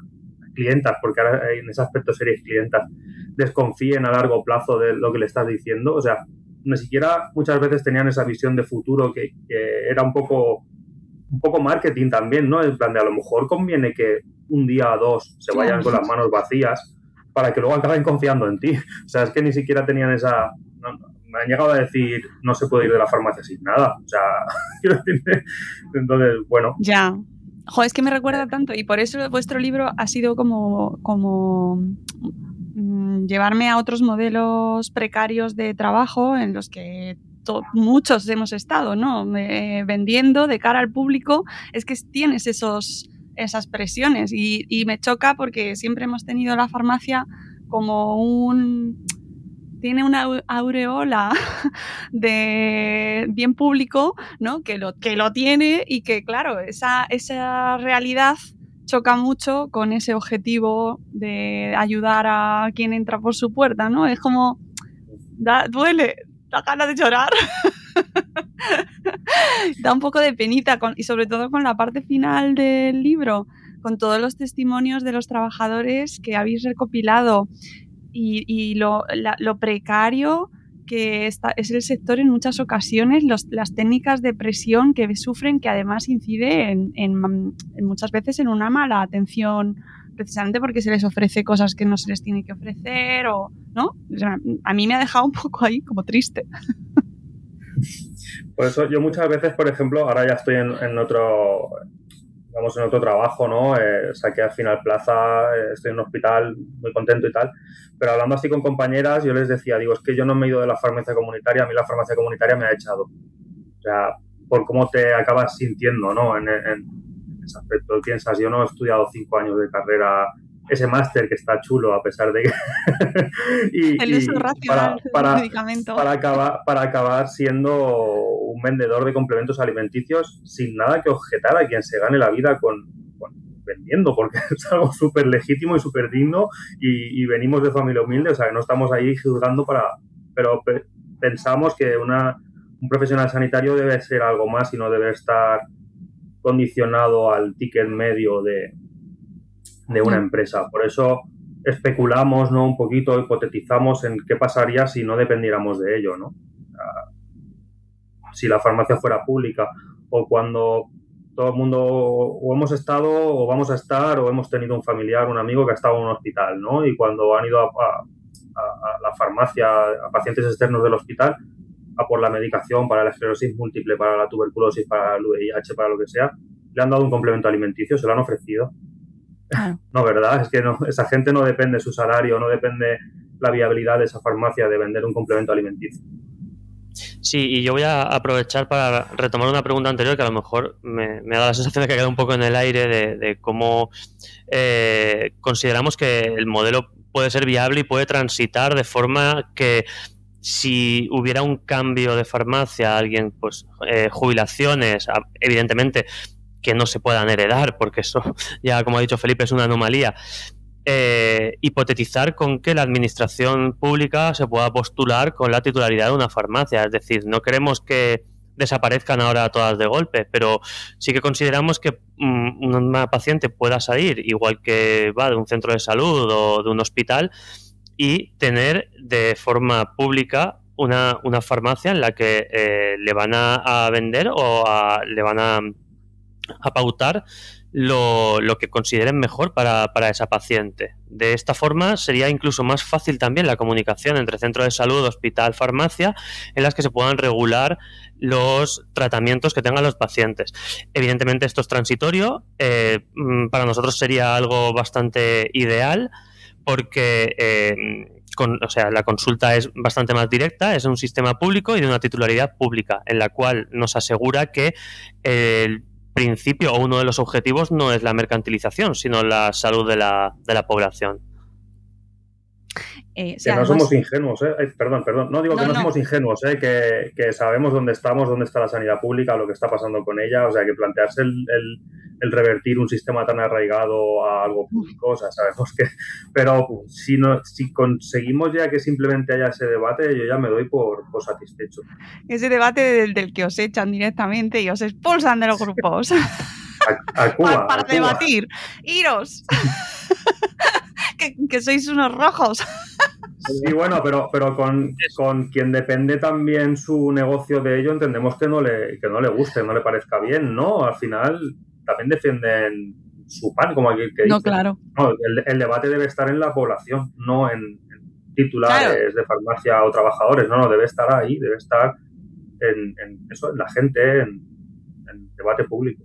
clientas, porque ahora en ese aspecto seréis clientas, desconfíen a largo plazo de lo que le estás diciendo? O sea, ni siquiera muchas veces tenían esa visión de futuro que, era un poco un poco marketing también, ¿no? En plan de a lo mejor conviene que un día o dos se vayan con las manos vacías para que luego acaben confiando en ti. O sea, es que ni siquiera tenían esa me han llegado a decir no se puede ir de la farmacia sin nada. O sea, entonces, bueno. Ya. Jo, es que me recuerda tanto y por eso vuestro libro ha sido como, como mm, llevarme a otros modelos precarios de trabajo en los que muchos hemos estado, ¿no? vendiendo de cara al público, es que tienes esos, esas presiones y, y me choca porque siempre hemos tenido la farmacia como un tiene una aureola de bien público, ¿no? Que lo, que lo tiene y que, claro, esa, esa realidad choca mucho con ese objetivo de ayudar a quien entra por su puerta, ¿no? Es como, da, duele, da ganas de llorar. da un poco de penita y sobre todo con la parte final del libro, con todos los testimonios de los trabajadores que habéis recopilado y, lo, precario que está, es el sector en muchas ocasiones, las técnicas de presión que sufren, que además incide en, muchas veces en una mala atención, precisamente porque se les ofrece cosas que no se les tiene que ofrecer, o ¿no? a mí me ha dejado un poco ahí como triste. Por eso yo muchas veces, por ejemplo, ahora ya estoy en otro digamos, en otro trabajo, ¿no? Eh, saqué al final plaza, eh, estoy en un hospital muy contento y tal. Pero hablando así con compañeras, yo les decía, digo, es que yo no me he ido de la farmacia comunitaria, a mí la farmacia comunitaria me ha echado. O sea, por cómo te acabas sintiendo, ¿no? En, en ese aspecto. Piensas, yo no he estudiado cinco años de carrera ese máster que está chulo a pesar de que y, el uso racional para, del medicamento. Para acabar, para acabar siendo un vendedor de complementos alimenticios sin nada que objetar a quien se gane la vida con, vendiendo, porque es algo súper legítimo y súper digno y, venimos de familia humilde, o sea, que no estamos ahí juzgando para... Pero pensamos que una, un profesional sanitario debe ser algo más y no debe estar condicionado al ticket medio de, de una empresa. Por eso especulamos, ¿no? Un poquito, hipotetizamos en qué pasaría si no dependiéramos de ello, ¿no? Si la farmacia fuera pública o cuando todo el mundo o hemos estado o vamos a estar o hemos tenido un familiar, un amigo que ha estado en un hospital, ¿no? Y cuando han ido a, a la farmacia, a pacientes externos del hospital, a por la medicación para la esclerosis múltiple, para la tuberculosis, para el VIH, para lo que sea, le han dado un complemento alimenticio, se lo han ofrecido No, ¿verdad? Es que no, esa gente no depende su salario, no depende la viabilidad de esa farmacia de vender un complemento alimenticio. Sí, y yo voy a aprovechar para retomar una pregunta anterior que a lo mejor me, me dado la sensación de que ha quedado un poco en el aire de, cómo eh, consideramos que el modelo puede ser viable y puede transitar de forma que si hubiera un cambio de farmacia, alguien, pues, eh, jubilaciones, evidentemente que no se puedan heredar, porque eso ya, como ha dicho Felipe, es una anomalía. Eh, hipotetizar con que la administración pública se pueda postular con la titularidad de una farmacia. Es decir, no queremos que desaparezcan ahora todas de golpe, pero sí que consideramos que mm, una paciente pueda salir, igual que va de un centro de salud o de un hospital, y tener de forma pública una, farmacia en la que eh, le van a, vender o le van a, a pautar lo, que consideren mejor para, para, esa paciente. De esta forma sería incluso más fácil también la comunicación entre centro de salud, hospital, farmacia, en las que se puedan regular los tratamientos que tengan los pacientes. Evidentemente esto es transitorio, eh, mm, para nosotros sería algo bastante ideal porque... Eh, o sea, la consulta es bastante más directa, es un sistema público y de una titularidad pública, en la cual nos asegura que el principio o uno de los objetivos no es la mercantilización, sino la salud de la, de la población. Eh, que no somos ingenuos, ¿eh? perdón, perdón, no digo que no, somos ingenuos, ¿eh? que, sabemos dónde estamos, dónde está la sanidad pública, lo que está pasando con ella, o sea, que plantearse el, el, revertir un sistema tan arraigado a algo público, o sea, sabemos que, pero si, no, si conseguimos ya que simplemente haya ese debate, yo ya me doy por, satisfecho. Ese debate del, del, que os echan directamente y os expulsan de los grupos. A, Cuba, para, debatir. Iros. que, sois unos rojos. Sí, bueno, pero, pero con, con, quien depende también su negocio de ello, entendemos que no le, que no le guste, no le parezca bien, ¿no? Al final también defienden su pan, como aquí que No, claro. el, debate debe estar en la población, no en, titulares de farmacia o trabajadores, no, no, debe estar ahí, debe estar en, eso, en la gente, en, en debate público.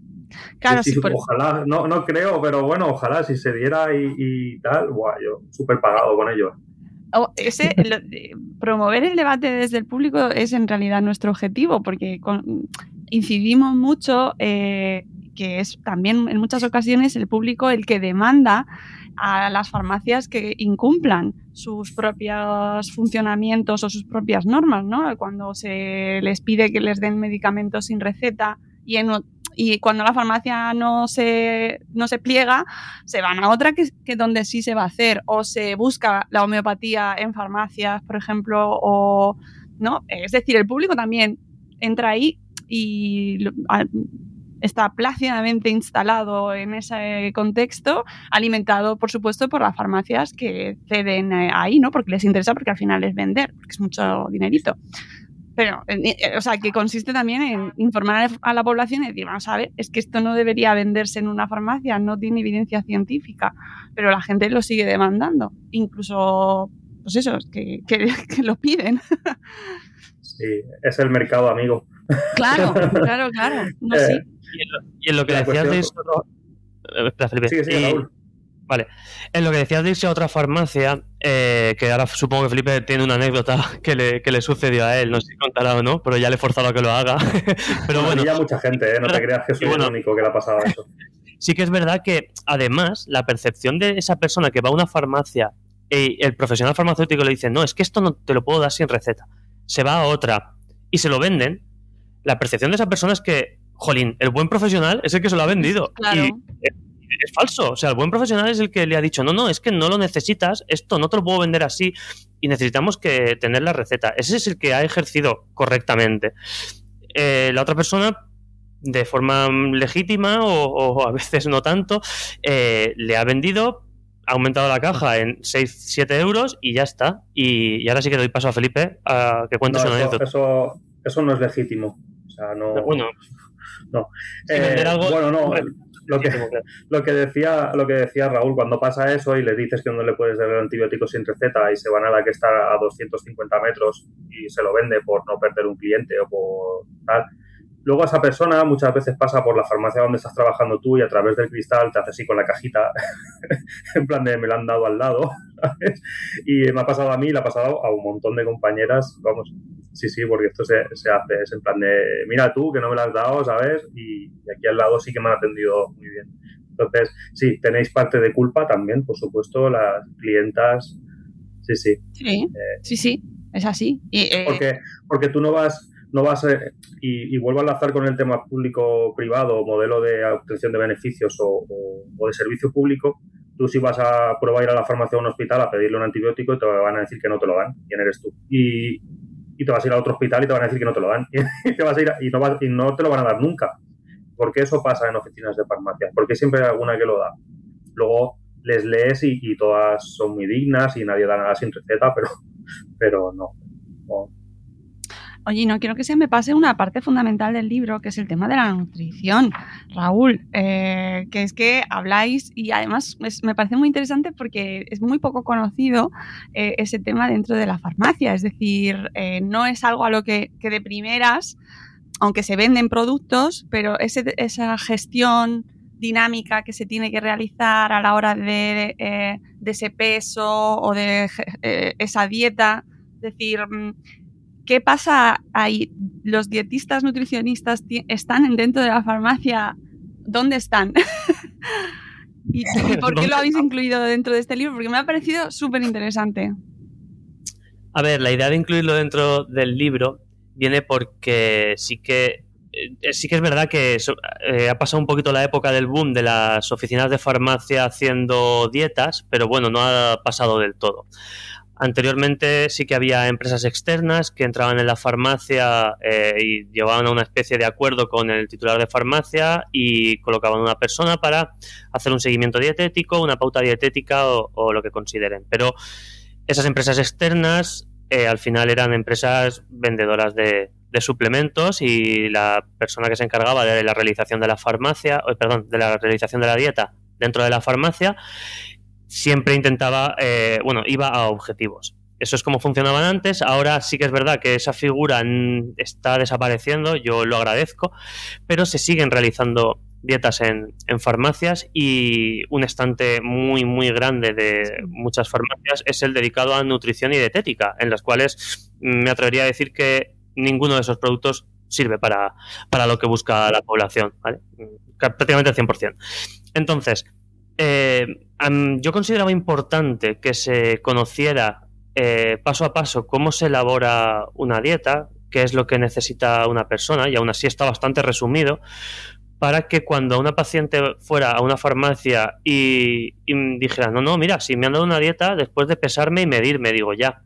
Claro, Ojalá, no, no creo, pero bueno, ojalá si se diera y, tal, guay, yo súper pagado con ello. ese, promover el debate desde el público es en realidad nuestro objetivo, porque incidimos mucho eh, que es también en muchas ocasiones el público el que demanda a las farmacias que incumplan sus propios funcionamientos o sus propias normas, ¿no? Cuando se les pide que les den medicamentos sin receta y cuando la farmacia no se, no se pliega, se van a otra que, que donde sí se va a hacer, o se busca la homeopatía en farmacias, por ejemplo, o no, es decir, el público también entra ahí y está plácidamente instalado en ese contexto, alimentado, por supuesto, por las farmacias que ceden eh, ahí, ¿no? Porque les interesa, porque al final es vender, porque es mucho dinerito. Pero, o sea, que consiste también en informar a la población y decir, vamos a ver, es que esto no debería venderse en una farmacia, no tiene evidencia científica, pero la gente lo sigue demandando. Incluso, pues eso, que, que, lo piden. Sí, es el mercado amigo. Claro, claro, claro. No, sí. Eh, y, en lo, que decías de. Sí, sí, Raúl. Vale. En lo que decías de irse a otra farmacia, eh, que ahora supongo que Felipe tiene una anécdota que le, que le sucedió a él, no sé si contará o no, pero ya le he forzado a que lo haga. pero bueno. ya mucha gente, ¿eh? no te creas que soy el único que le ha pasado eso. Sí que es verdad que, además, la percepción de esa persona que va a una farmacia y el profesional farmacéutico le dice, no, es que esto no te lo puedo dar sin receta. Se va a otra y se lo venden. La percepción de esa persona es que, jolín, el buen profesional es el que se lo ha vendido. Claro es falso. O sea, el buen profesional es el que le ha dicho, no, no, es que no lo necesitas, esto no te lo puedo vender así y necesitamos que tener la receta. Ese es el que ha ejercido correctamente. Eh, la otra persona, de forma legítima o, a veces no tanto, eh, le ha vendido, ha aumentado la caja en 6, 7 euros y ya está. Y, ahora sí que doy paso a Felipe a que cuente su anécdota. Eso, eso no es legítimo. O sea, no. Bueno, no. Eh, bueno, no lo que, lo que decía lo que decía Raúl, cuando pasa eso y le dices que no le puedes dar el antibiótico sin receta y se van a la que está a 250 metros y se lo vende por no perder un cliente o por tal, luego esa persona muchas veces pasa por la farmacia donde estás trabajando tú y a través del cristal te hace así con la cajita, en plan de me la han dado al lado, Y me ha pasado a mí, le ha pasado a un montón de compañeras, vamos, Sí, sí, porque esto se, se, hace, es en plan de, mira tú, que no me lo has dado, ¿sabes? Y, aquí al lado sí que me han atendido muy bien. Entonces, sí, tenéis parte de culpa también, por supuesto, las clientas, sí, sí. Sí, eh, sí, sí. es así. Eh, porque, porque tú no vas, no vas a, y, vuelvo a enlazar con el tema público-privado, modelo de obtención de beneficios o, de servicio público, tú si vas a probar ir a la farmacia o a un hospital a pedirle un antibiótico y te van a decir que no te lo dan, quién eres tú. Y, y te vas a ir a otro hospital y te van a decir que no te lo dan. y, te vas a ir y, no no te lo van a dar nunca. Porque eso pasa en oficinas de farmacia, porque siempre hay alguna que lo da. Luego les lees y, todas son muy dignas y nadie da nada sin receta, pero, pero no, Oye, no quiero que se me pase una parte fundamental del libro, que es el tema de la nutrición. Raúl, eh, que es que habláis y además me parece muy interesante porque es muy poco conocido eh, ese tema dentro de la farmacia. Es decir, eh, no es algo a lo que, que, de primeras, aunque se venden productos, pero esa gestión dinámica que se tiene que realizar a la hora de, eh, ese peso o de esa dieta. Es decir, mm, ¿qué pasa ahí? ¿Los dietistas nutricionistas están dentro de la farmacia? ¿Dónde están? ¿Y, por qué lo habéis incluido dentro de este libro? Porque me ha parecido súper interesante. A ver, la idea de incluirlo dentro del libro viene porque sí que eh, sí que es verdad que eh, ha pasado un poquito la época del boom de las oficinas de farmacia haciendo dietas, pero bueno, no ha pasado del todo. Anteriormente sí que había empresas externas que entraban en la farmacia eh, y llevaban a una especie de acuerdo con el titular de farmacia y colocaban una persona para hacer un seguimiento dietético, una pauta dietética o, lo que consideren. Pero esas empresas externas al final eran empresas vendedoras de, suplementos y la persona que se encargaba de la realización de la farmacia, perdón, de la realización de la dieta dentro de la farmacia, siempre intentaba, eh, bueno, iba a objetivos. Eso es como funcionaban antes. Ahora sí que es verdad que esa figura está desapareciendo, yo lo agradezco, pero se siguen realizando dietas en, farmacias y un estante muy, muy grande de muchas farmacias es el dedicado a nutrición y dietética, en las cuales me atrevería a decir que ninguno de esos productos sirve para, lo que busca la población, prácticamente al 100%. Entonces, eh, yo consideraba importante que se conociera eh, paso a paso cómo se elabora una dieta, qué es lo que necesita una persona, y aún así está bastante resumido, para que cuando una paciente fuera a una farmacia y, y dijera, no, no, mira, si me han dado una dieta, después de pesarme y medirme, digo, ya,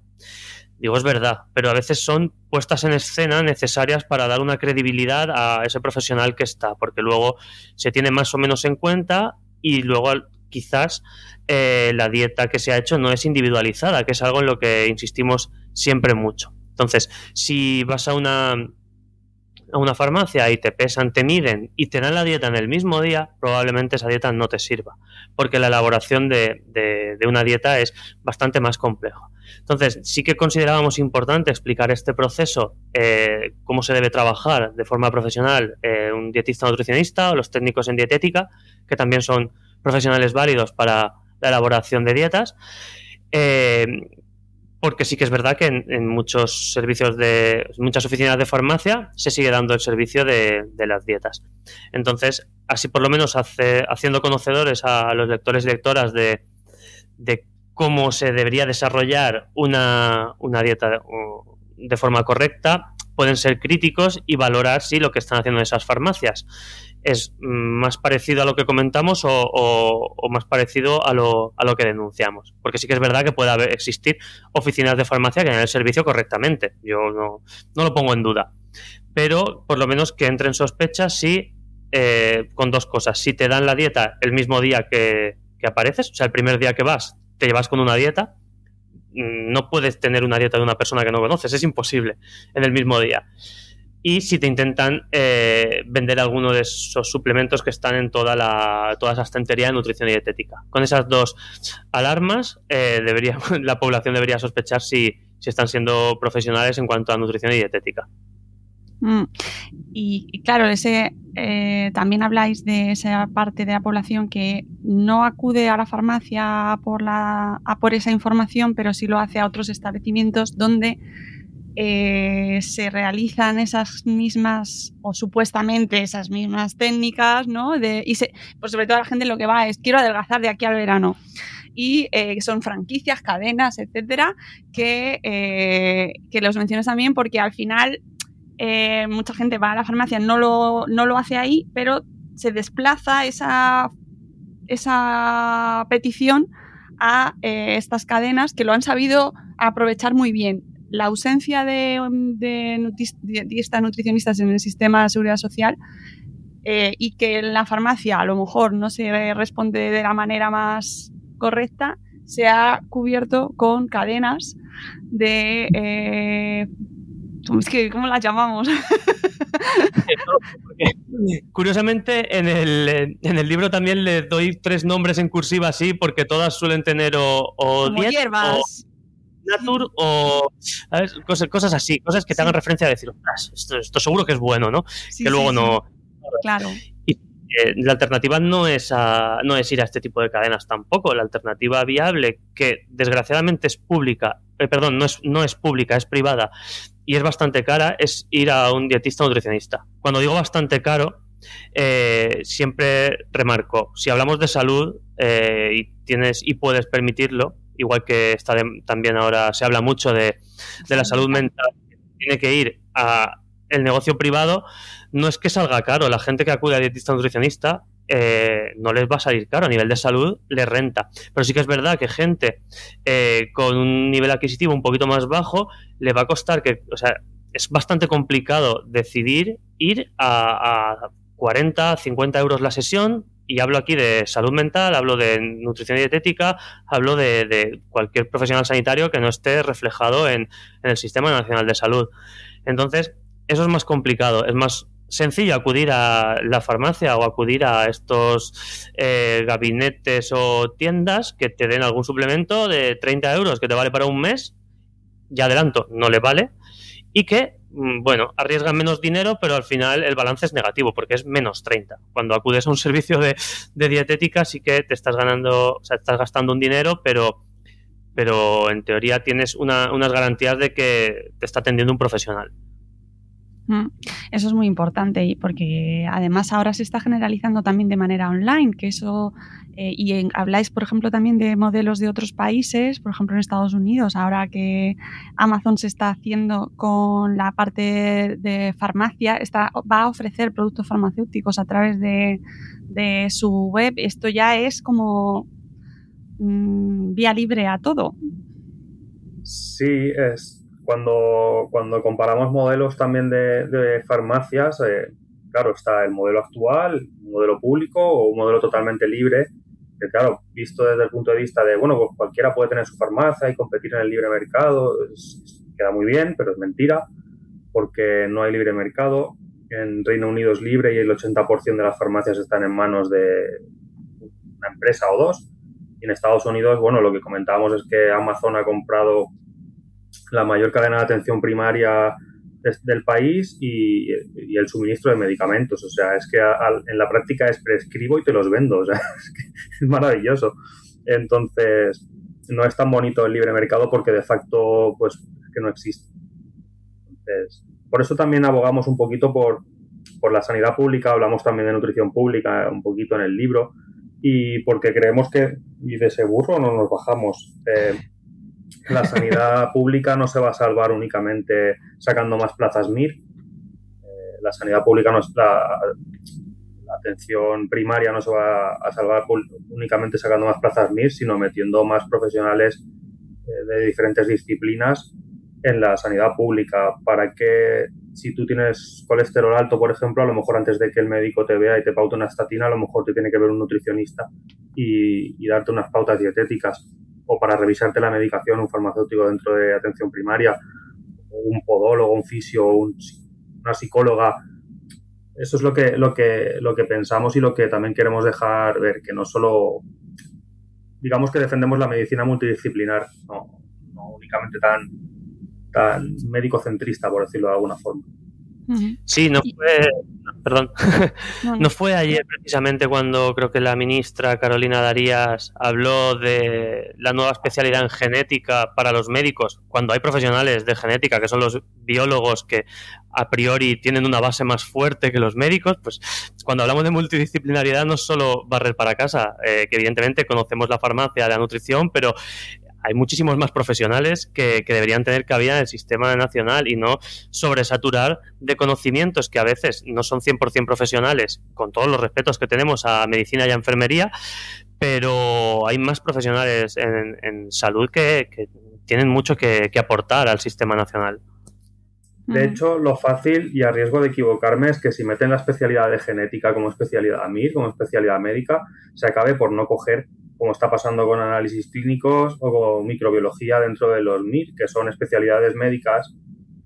Digo, es verdad, pero a veces son puestas en escena necesarias para dar una credibilidad a ese profesional que está, porque luego se tiene más o menos en cuenta y luego quizás eh, la dieta que se ha hecho no es individualizada, que es algo en lo que insistimos siempre mucho. Entonces, si vas a una, a una farmacia y te pesan, te miden y te dan la dieta en el mismo día, probablemente esa dieta no te sirva, porque la elaboración de, de una dieta es bastante más compleja. Entonces, sí que considerábamos importante explicar este proceso, eh, cómo se debe trabajar de forma profesional eh, un dietista nutricionista o los técnicos en dietética, que también son profesionales válidos para la elaboración de dietas. Eh, porque sí que es verdad que en, muchos servicios de muchas oficinas de farmacia se sigue dando el servicio de, las dietas. Entonces, así por lo menos haciendo conocedores a los lectores y lectoras de, de cómo se debería desarrollar una, dieta de forma correcta, pueden ser críticos y valorar si lo que están haciendo esas farmacias es más parecido a lo que comentamos o, más parecido a lo, a lo, que denunciamos. Porque sí que es verdad que puede haber, existir oficinas de farmacia que den el servicio correctamente. Yo no, lo pongo en duda. Pero por lo menos que entren sospechas si, eh, con dos cosas, si te dan la dieta el mismo día que, que apareces, o sea, el primer día que vas, te llevas con una dieta, mm, no puedes tener una dieta de una persona que no conoces, es imposible en el mismo día. Y si te intentan eh, vender alguno de esos suplementos que están en toda la, toda esa estantería de nutrición y dietética. Con esas dos alarmas, eh, debería, la población debería sospechar si, si están siendo profesionales en cuanto a nutrición y dietética. Mm. Y, claro, ese eh, también habláis de esa parte de la población que no acude a la farmacia por, la, a por esa información, pero sí lo hace a otros establecimientos donde eh, se realizan esas mismas, o supuestamente esas mismas técnicas, ¿no? Y pues sobre todo la gente lo que va es, quiero adelgazar de aquí al verano. y eh, son franquicias, cadenas, etcétera, que, eh, que los mencionas también porque al final mucha gente va a la farmacia, no lo, no lo hace ahí, pero se desplaza esa, esa petición a estas cadenas que lo han sabido aprovechar muy bien. La ausencia de, de, de nutricionistas en el sistema de seguridad social eh, y que en la farmacia a lo mejor no se responde de la manera más correcta, se ha cubierto con cadenas de... Eh, ¿Cómo las llamamos? Curiosamente, en el, en el, libro también le doy tres nombres en cursiva así, porque todas suelen tener o, o hierbas. Natur o Cosas, cosas, así, cosas que te hagan referencia a decir, esto, esto seguro que es bueno, ¿no? que luego no, Claro. Y eh, la alternativa no es, no es ir a este tipo de cadenas tampoco. La alternativa viable, que desgraciadamente es pública, eh, perdón, no es, no es pública, es privada y es bastante cara, es ir a un dietista nutricionista. Cuando digo bastante caro, eh, siempre remarco, si hablamos de salud y tienes y puedes permitirlo, igual que está también ahora se habla mucho de, de la salud mental, tiene que ir a el negocio privado, no es que salga caro. La gente que acude a dietista nutricionista eh, no les va a salir caro. A nivel de salud les renta. Pero sí que es verdad que gente eh, con un nivel adquisitivo un poquito más bajo le va a costar que, o sea, es bastante complicado decidir ir a, a 40, 50 euros la sesión. Y hablo aquí de salud mental, hablo de nutrición dietética, hablo de, cualquier profesional sanitario que no esté reflejado en, el Sistema Nacional de Salud. Entonces, eso es más complicado, es más sencillo acudir a la farmacia o acudir a estos eh, gabinetes o tiendas que te den algún suplemento de 30 euros que te vale para un mes, ya adelanto, no le vale, y que, bueno, arriesgan menos dinero, pero al final el balance es negativo porque es menos 30. Cuando acudes a un servicio de, dietética sí que te estás ganando, o sea, estás gastando un dinero, pero pero en teoría tienes unas garantías de que te está atendiendo un profesional. Mm, eso es muy importante porque además ahora se está generalizando también de manera online, que eso eh, y habláis, por ejemplo, también de modelos de otros países, por ejemplo en Estados Unidos, ahora que Amazon se está haciendo con la parte de farmacia, está, va a ofrecer productos farmacéuticos a través de, su web. Esto ya es como mm, vía libre a todo. Sí, es cuando, cuando comparamos modelos también de, farmacias, eh, claro, está el modelo actual, un modelo público o un modelo totalmente libre, que claro, visto desde el punto de vista de, bueno, pues cualquiera puede tener su farmacia y competir en el libre mercado, queda muy bien, pero es mentira, porque no hay libre mercado. En Reino Unido es libre y el 80% de las farmacias están en manos de una empresa o dos. Y en Estados Unidos, bueno, lo que comentábamos es que Amazon ha comprado la mayor cadena de atención primaria del país y, el suministro de medicamentos. O sea, es que en la práctica es prescribo y te los vendo. O sea, es, maravilloso. Entonces, no es tan bonito el libre mercado porque de facto, pues, que no existe. Por eso también abogamos un poquito por, por la sanidad pública, hablamos también de nutrición pública un poquito en el libro y porque creemos que, y de ese burro no nos bajamos. Eh, la sanidad pública no se va a salvar únicamente sacando más plazas MIR. Eh, la sanidad pública no es la, atención primaria no se va a salvar únicamente sacando más plazas MIR, sino metiendo más profesionales eh, de diferentes disciplinas en la sanidad pública para que si tú tienes colesterol alto, por ejemplo, a lo mejor antes de que el médico te vea y te paute una estatina, a lo mejor te tiene que ver un nutricionista y darte unas pautas dietéticas o para revisarte la medicación, un farmacéutico dentro de atención primaria, un podólogo, un fisio, una psicóloga. Eso es lo que, lo, que, lo que pensamos y lo que también queremos dejar ver, que no solo, digamos que defendemos la medicina multidisciplinar, no, únicamente tan, tan médico-centrista, por decirlo de alguna forma. Sí, no fue, perdón. No, fue ayer precisamente cuando creo que la ministra Carolina Darías habló de la nueva especialidad en genética para los médicos, cuando hay profesionales de genética, que son los biólogos que a priori tienen una base más fuerte que los médicos, pues cuando hablamos de multidisciplinariedad no es solo barrer para casa, eh, que evidentemente conocemos la farmacia, la nutrición, pero hay muchísimos más profesionales que, deberían tener cabida en el sistema nacional y no sobresaturar de conocimientos que a veces no son 100% profesionales, con todos los respetos que tenemos a medicina y a enfermería, pero hay más profesionales en, salud que, tienen mucho que, aportar al sistema nacional. De hecho, lo fácil y a riesgo de equivocarme es que si meten la especialidad de genética como especialidad MIR, como especialidad médica, se acabe por no coger como está pasando con análisis clínicos o con microbiología dentro de los MIR, que son especialidades médicas,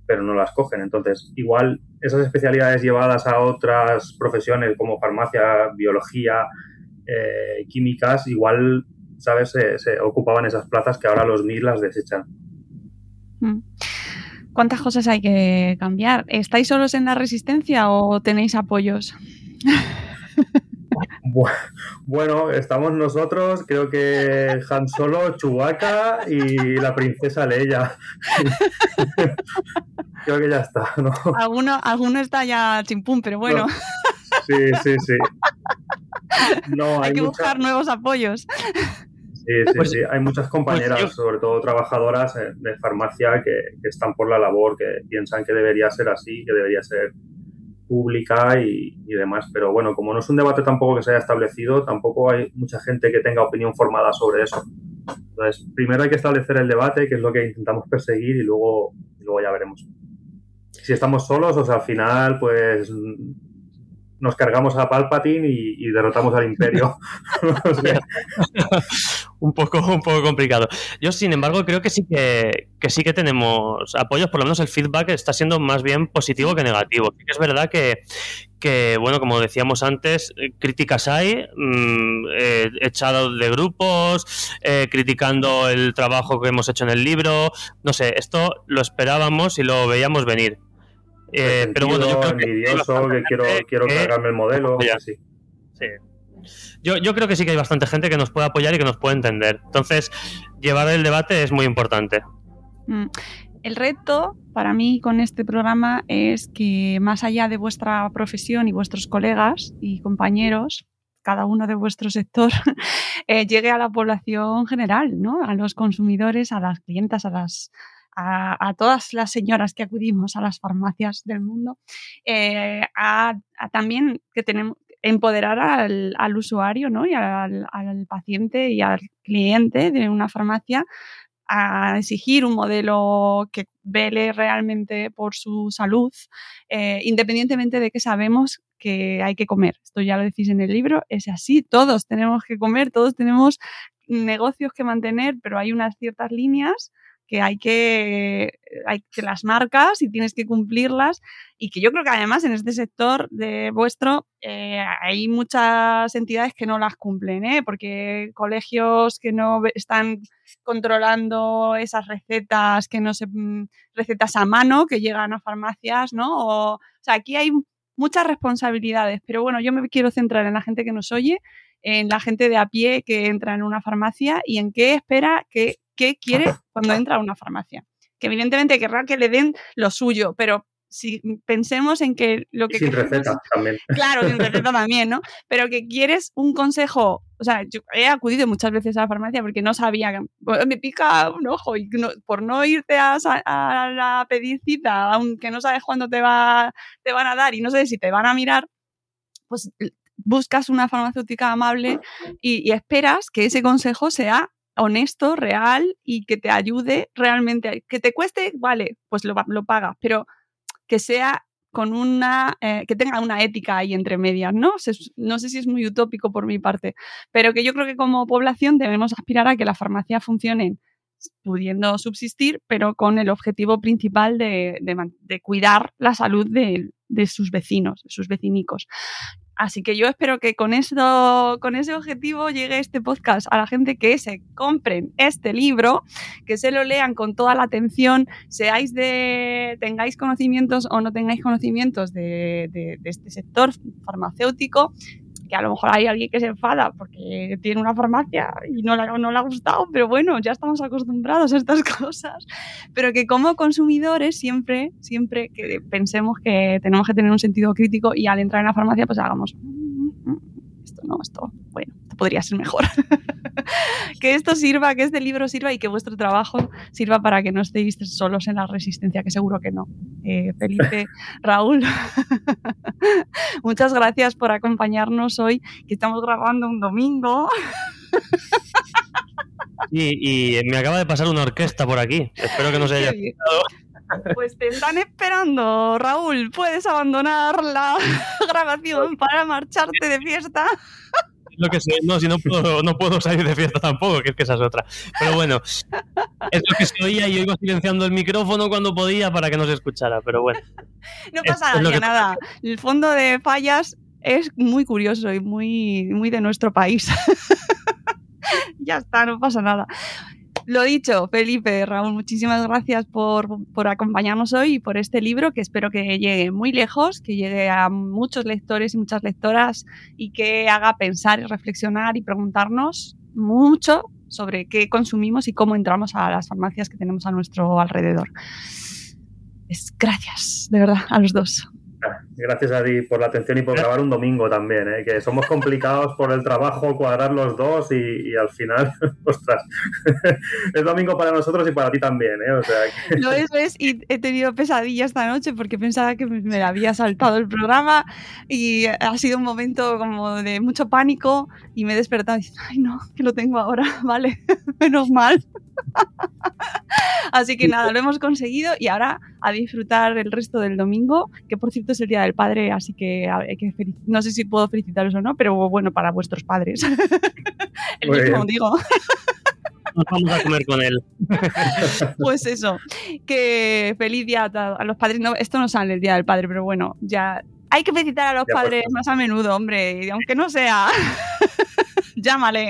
pero no las cogen. Entonces, igual esas especialidades llevadas a otras profesiones como farmacia, biología, eh, químicas, igual, ¿sabes?, se, ocupaban esas plazas que ahora los MIR las desechan. Mm. ¿Cuántas cosas hay que cambiar? ¿Estáis solos en la resistencia o tenéis apoyos? Bueno, estamos nosotros, creo que Han Solo, Chewbacca y la princesa Leia. creo que ya está, ¿no? Alguno, alguno está ya chimpún, pero bueno. Sí, sí, sí. hay, que buscar nuevos apoyos. Sí, sí, pues sí. Hay muchas pues compañeras, sobre todo trabajadoras eh, de farmacia, que, que, están por la labor, que piensan que debería ser así, que debería ser pública y, demás. Pero bueno, como no es un debate tampoco que se haya establecido, tampoco hay mucha gente que tenga opinión formada sobre eso. Entonces, primero hay que establecer el debate, que es lo que intentamos perseguir, y luego, y luego ya veremos. Si estamos solos, o sea, al final, pues nos cargamos a Palpatine y, derrotamos al Imperio. un, poco, un poco complicado. Yo, sin embargo, creo que sí que, sí que tenemos apoyos, por lo menos el feedback está siendo más bien positivo que negativo. es verdad que, bueno, como decíamos antes, críticas hay, mm, eh, echado de grupos, eh, criticando el trabajo que hemos hecho en el libro. No sé, esto lo esperábamos y lo veíamos venir. Eh, pero bueno, yo creo que, que quiero, quiero cargarme el modelo. Sí. Yo, yo, creo que sí que hay bastante gente que nos puede apoyar y que nos puede entender. Entonces, llevar el debate es muy importante. Mm. El reto para mí con este programa es que más allá de vuestra profesión y vuestros colegas y compañeros, cada uno de vuestro sector, eh, llegue a la población general, ¿no? a los consumidores, a las clientas, a las a, todas las señoras que acudimos a las farmacias del mundo, eh, a, también que tenemos empoderar al, usuario ¿no? y al, paciente y al cliente de una farmacia a exigir un modelo que vele realmente por su salud, eh, independientemente de que sabemos que hay que comer. Esto ya lo decís en el libro, es así, todos tenemos que comer, todos tenemos negocios que mantener, pero hay unas ciertas líneas que hay que, hay que las marcas y tienes que cumplirlas y que yo creo que además en este sector de vuestro eh, hay muchas entidades que no las cumplen, ¿eh? porque colegios que no están controlando esas recetas, que no se mm, recetas a mano que llegan a farmacias, ¿no? O, o sea, aquí hay muchas responsabilidades, pero bueno, yo me quiero centrar en la gente que nos oye, en la gente de a pie que entra en una farmacia y en qué espera que qué quiere cuando entra a una farmacia. Que evidentemente querrá que le den lo suyo, pero si pensemos en que lo que... Sin receta también. Claro, sin receta también, ¿no? Pero que quieres un consejo, o sea, yo he acudido muchas veces a la farmacia porque no sabía, me pica un ojo y por no irte a, a, pedir cita, aunque no sabes cuándo te, va, te van a dar y no sé si te van a mirar, pues buscas una farmacéutica amable y, y esperas que ese consejo sea honesto, real y que te ayude realmente. Que te cueste, vale, pues lo, lo pagas, pero que sea con una, eh, que tenga una ética ahí entre medias, ¿no? no sé si es muy utópico por mi parte, pero que yo creo que como población debemos aspirar a que la farmacia funcione pudiendo subsistir, pero con el objetivo principal de, cuidar la salud de, de, sus vecinos, de sus vecinicos. Así que yo espero que con eso, con ese objetivo llegue este podcast a la gente que se compren este libro, que se lo lean con toda la atención, seáis de, tengáis conocimientos o no tengáis conocimientos de, de este sector farmacéutico, que a lo mejor hay alguien que se enfada porque tiene una farmacia y no, no le ha gustado, pero bueno, ya estamos acostumbrados a estas cosas. Pero que como consumidores siempre, siempre que pensemos que tenemos que tener un sentido crítico y al entrar en la farmacia pues hagamos esto no, esto, bueno, esto podría ser mejor. que esto sirva, que este libro sirva y que vuestro trabajo sirva para que no estéis solos en la resistencia, que seguro que no. Eh, Felipe, Raúl, muchas gracias por acompañarnos hoy, que estamos grabando un domingo. y, me acaba de pasar una orquesta por aquí. Espero que no se haya pues te están esperando, Raúl. Puedes abandonar la grabación para marcharte de fiesta. Lo que sé, no, si no puedo, no puedo salir de fiesta tampoco, que es que esa es otra. Pero bueno, es lo que se oía y yo iba silenciando el micrófono cuando podía para que no se escuchara, pero bueno. No pasa nada. El fondo de fallas es muy curioso y muy, muy de nuestro país. ya está, no pasa nada. Lo dicho, Felipe, Raúl, muchísimas gracias por, acompañarnos hoy y por este libro que espero que llegue muy lejos, que llegue a muchos lectores y muchas lectoras y que haga pensar y reflexionar y preguntarnos mucho sobre qué consumimos y cómo entramos a las farmacias que tenemos a nuestro alrededor. Es gracias, de verdad, a los dos. Gracias a ti por la atención y por grabar un domingo también, ¿eh? que somos complicados por el trabajo, cuadrar los dos y, al final, ostras, es domingo para nosotros y para ti también. ¿eh? O sea, Lo es, y he tenido pesadilla esta noche porque pensaba que me había saltado el programa y ha sido un momento como de mucho pánico y me he despertado y ay no, que lo tengo ahora, vale, menos mal. Así que nada, lo hemos conseguido y ahora a disfrutar el resto del domingo, que por cierto es el Día del Padre, así que, no sé si puedo felicitaros o no, pero bueno, para vuestros padres. el mismo digo. Nos vamos a comer con él. Pues eso, que feliz día a los padres. No, esto no sale el Día del Padre, pero bueno, ya hay que felicitar a los pues, padres más a menudo, hombre, aunque no sea. Llámale.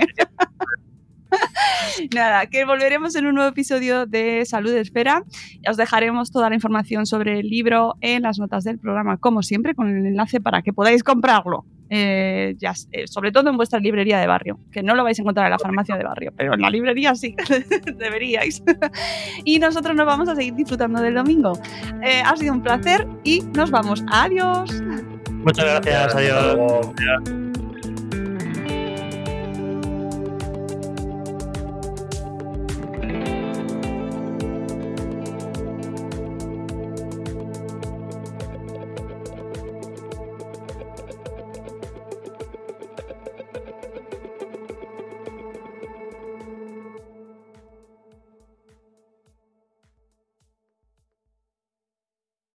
Nada, que volveremos en un nuevo episodio de Salud Espera. Os dejaremos toda la información sobre el libro en las notas del programa, como siempre, con el enlace para que podáis comprarlo. Eh, ya, eh, sobre todo en vuestra librería de barrio, que no lo vais a encontrar en la farmacia de barrio, pero en la librería sí, deberíais. y nosotros nos vamos a seguir disfrutando del domingo. Eh, ha sido un placer y nos vamos. Adiós. Muchas gracias, adiós.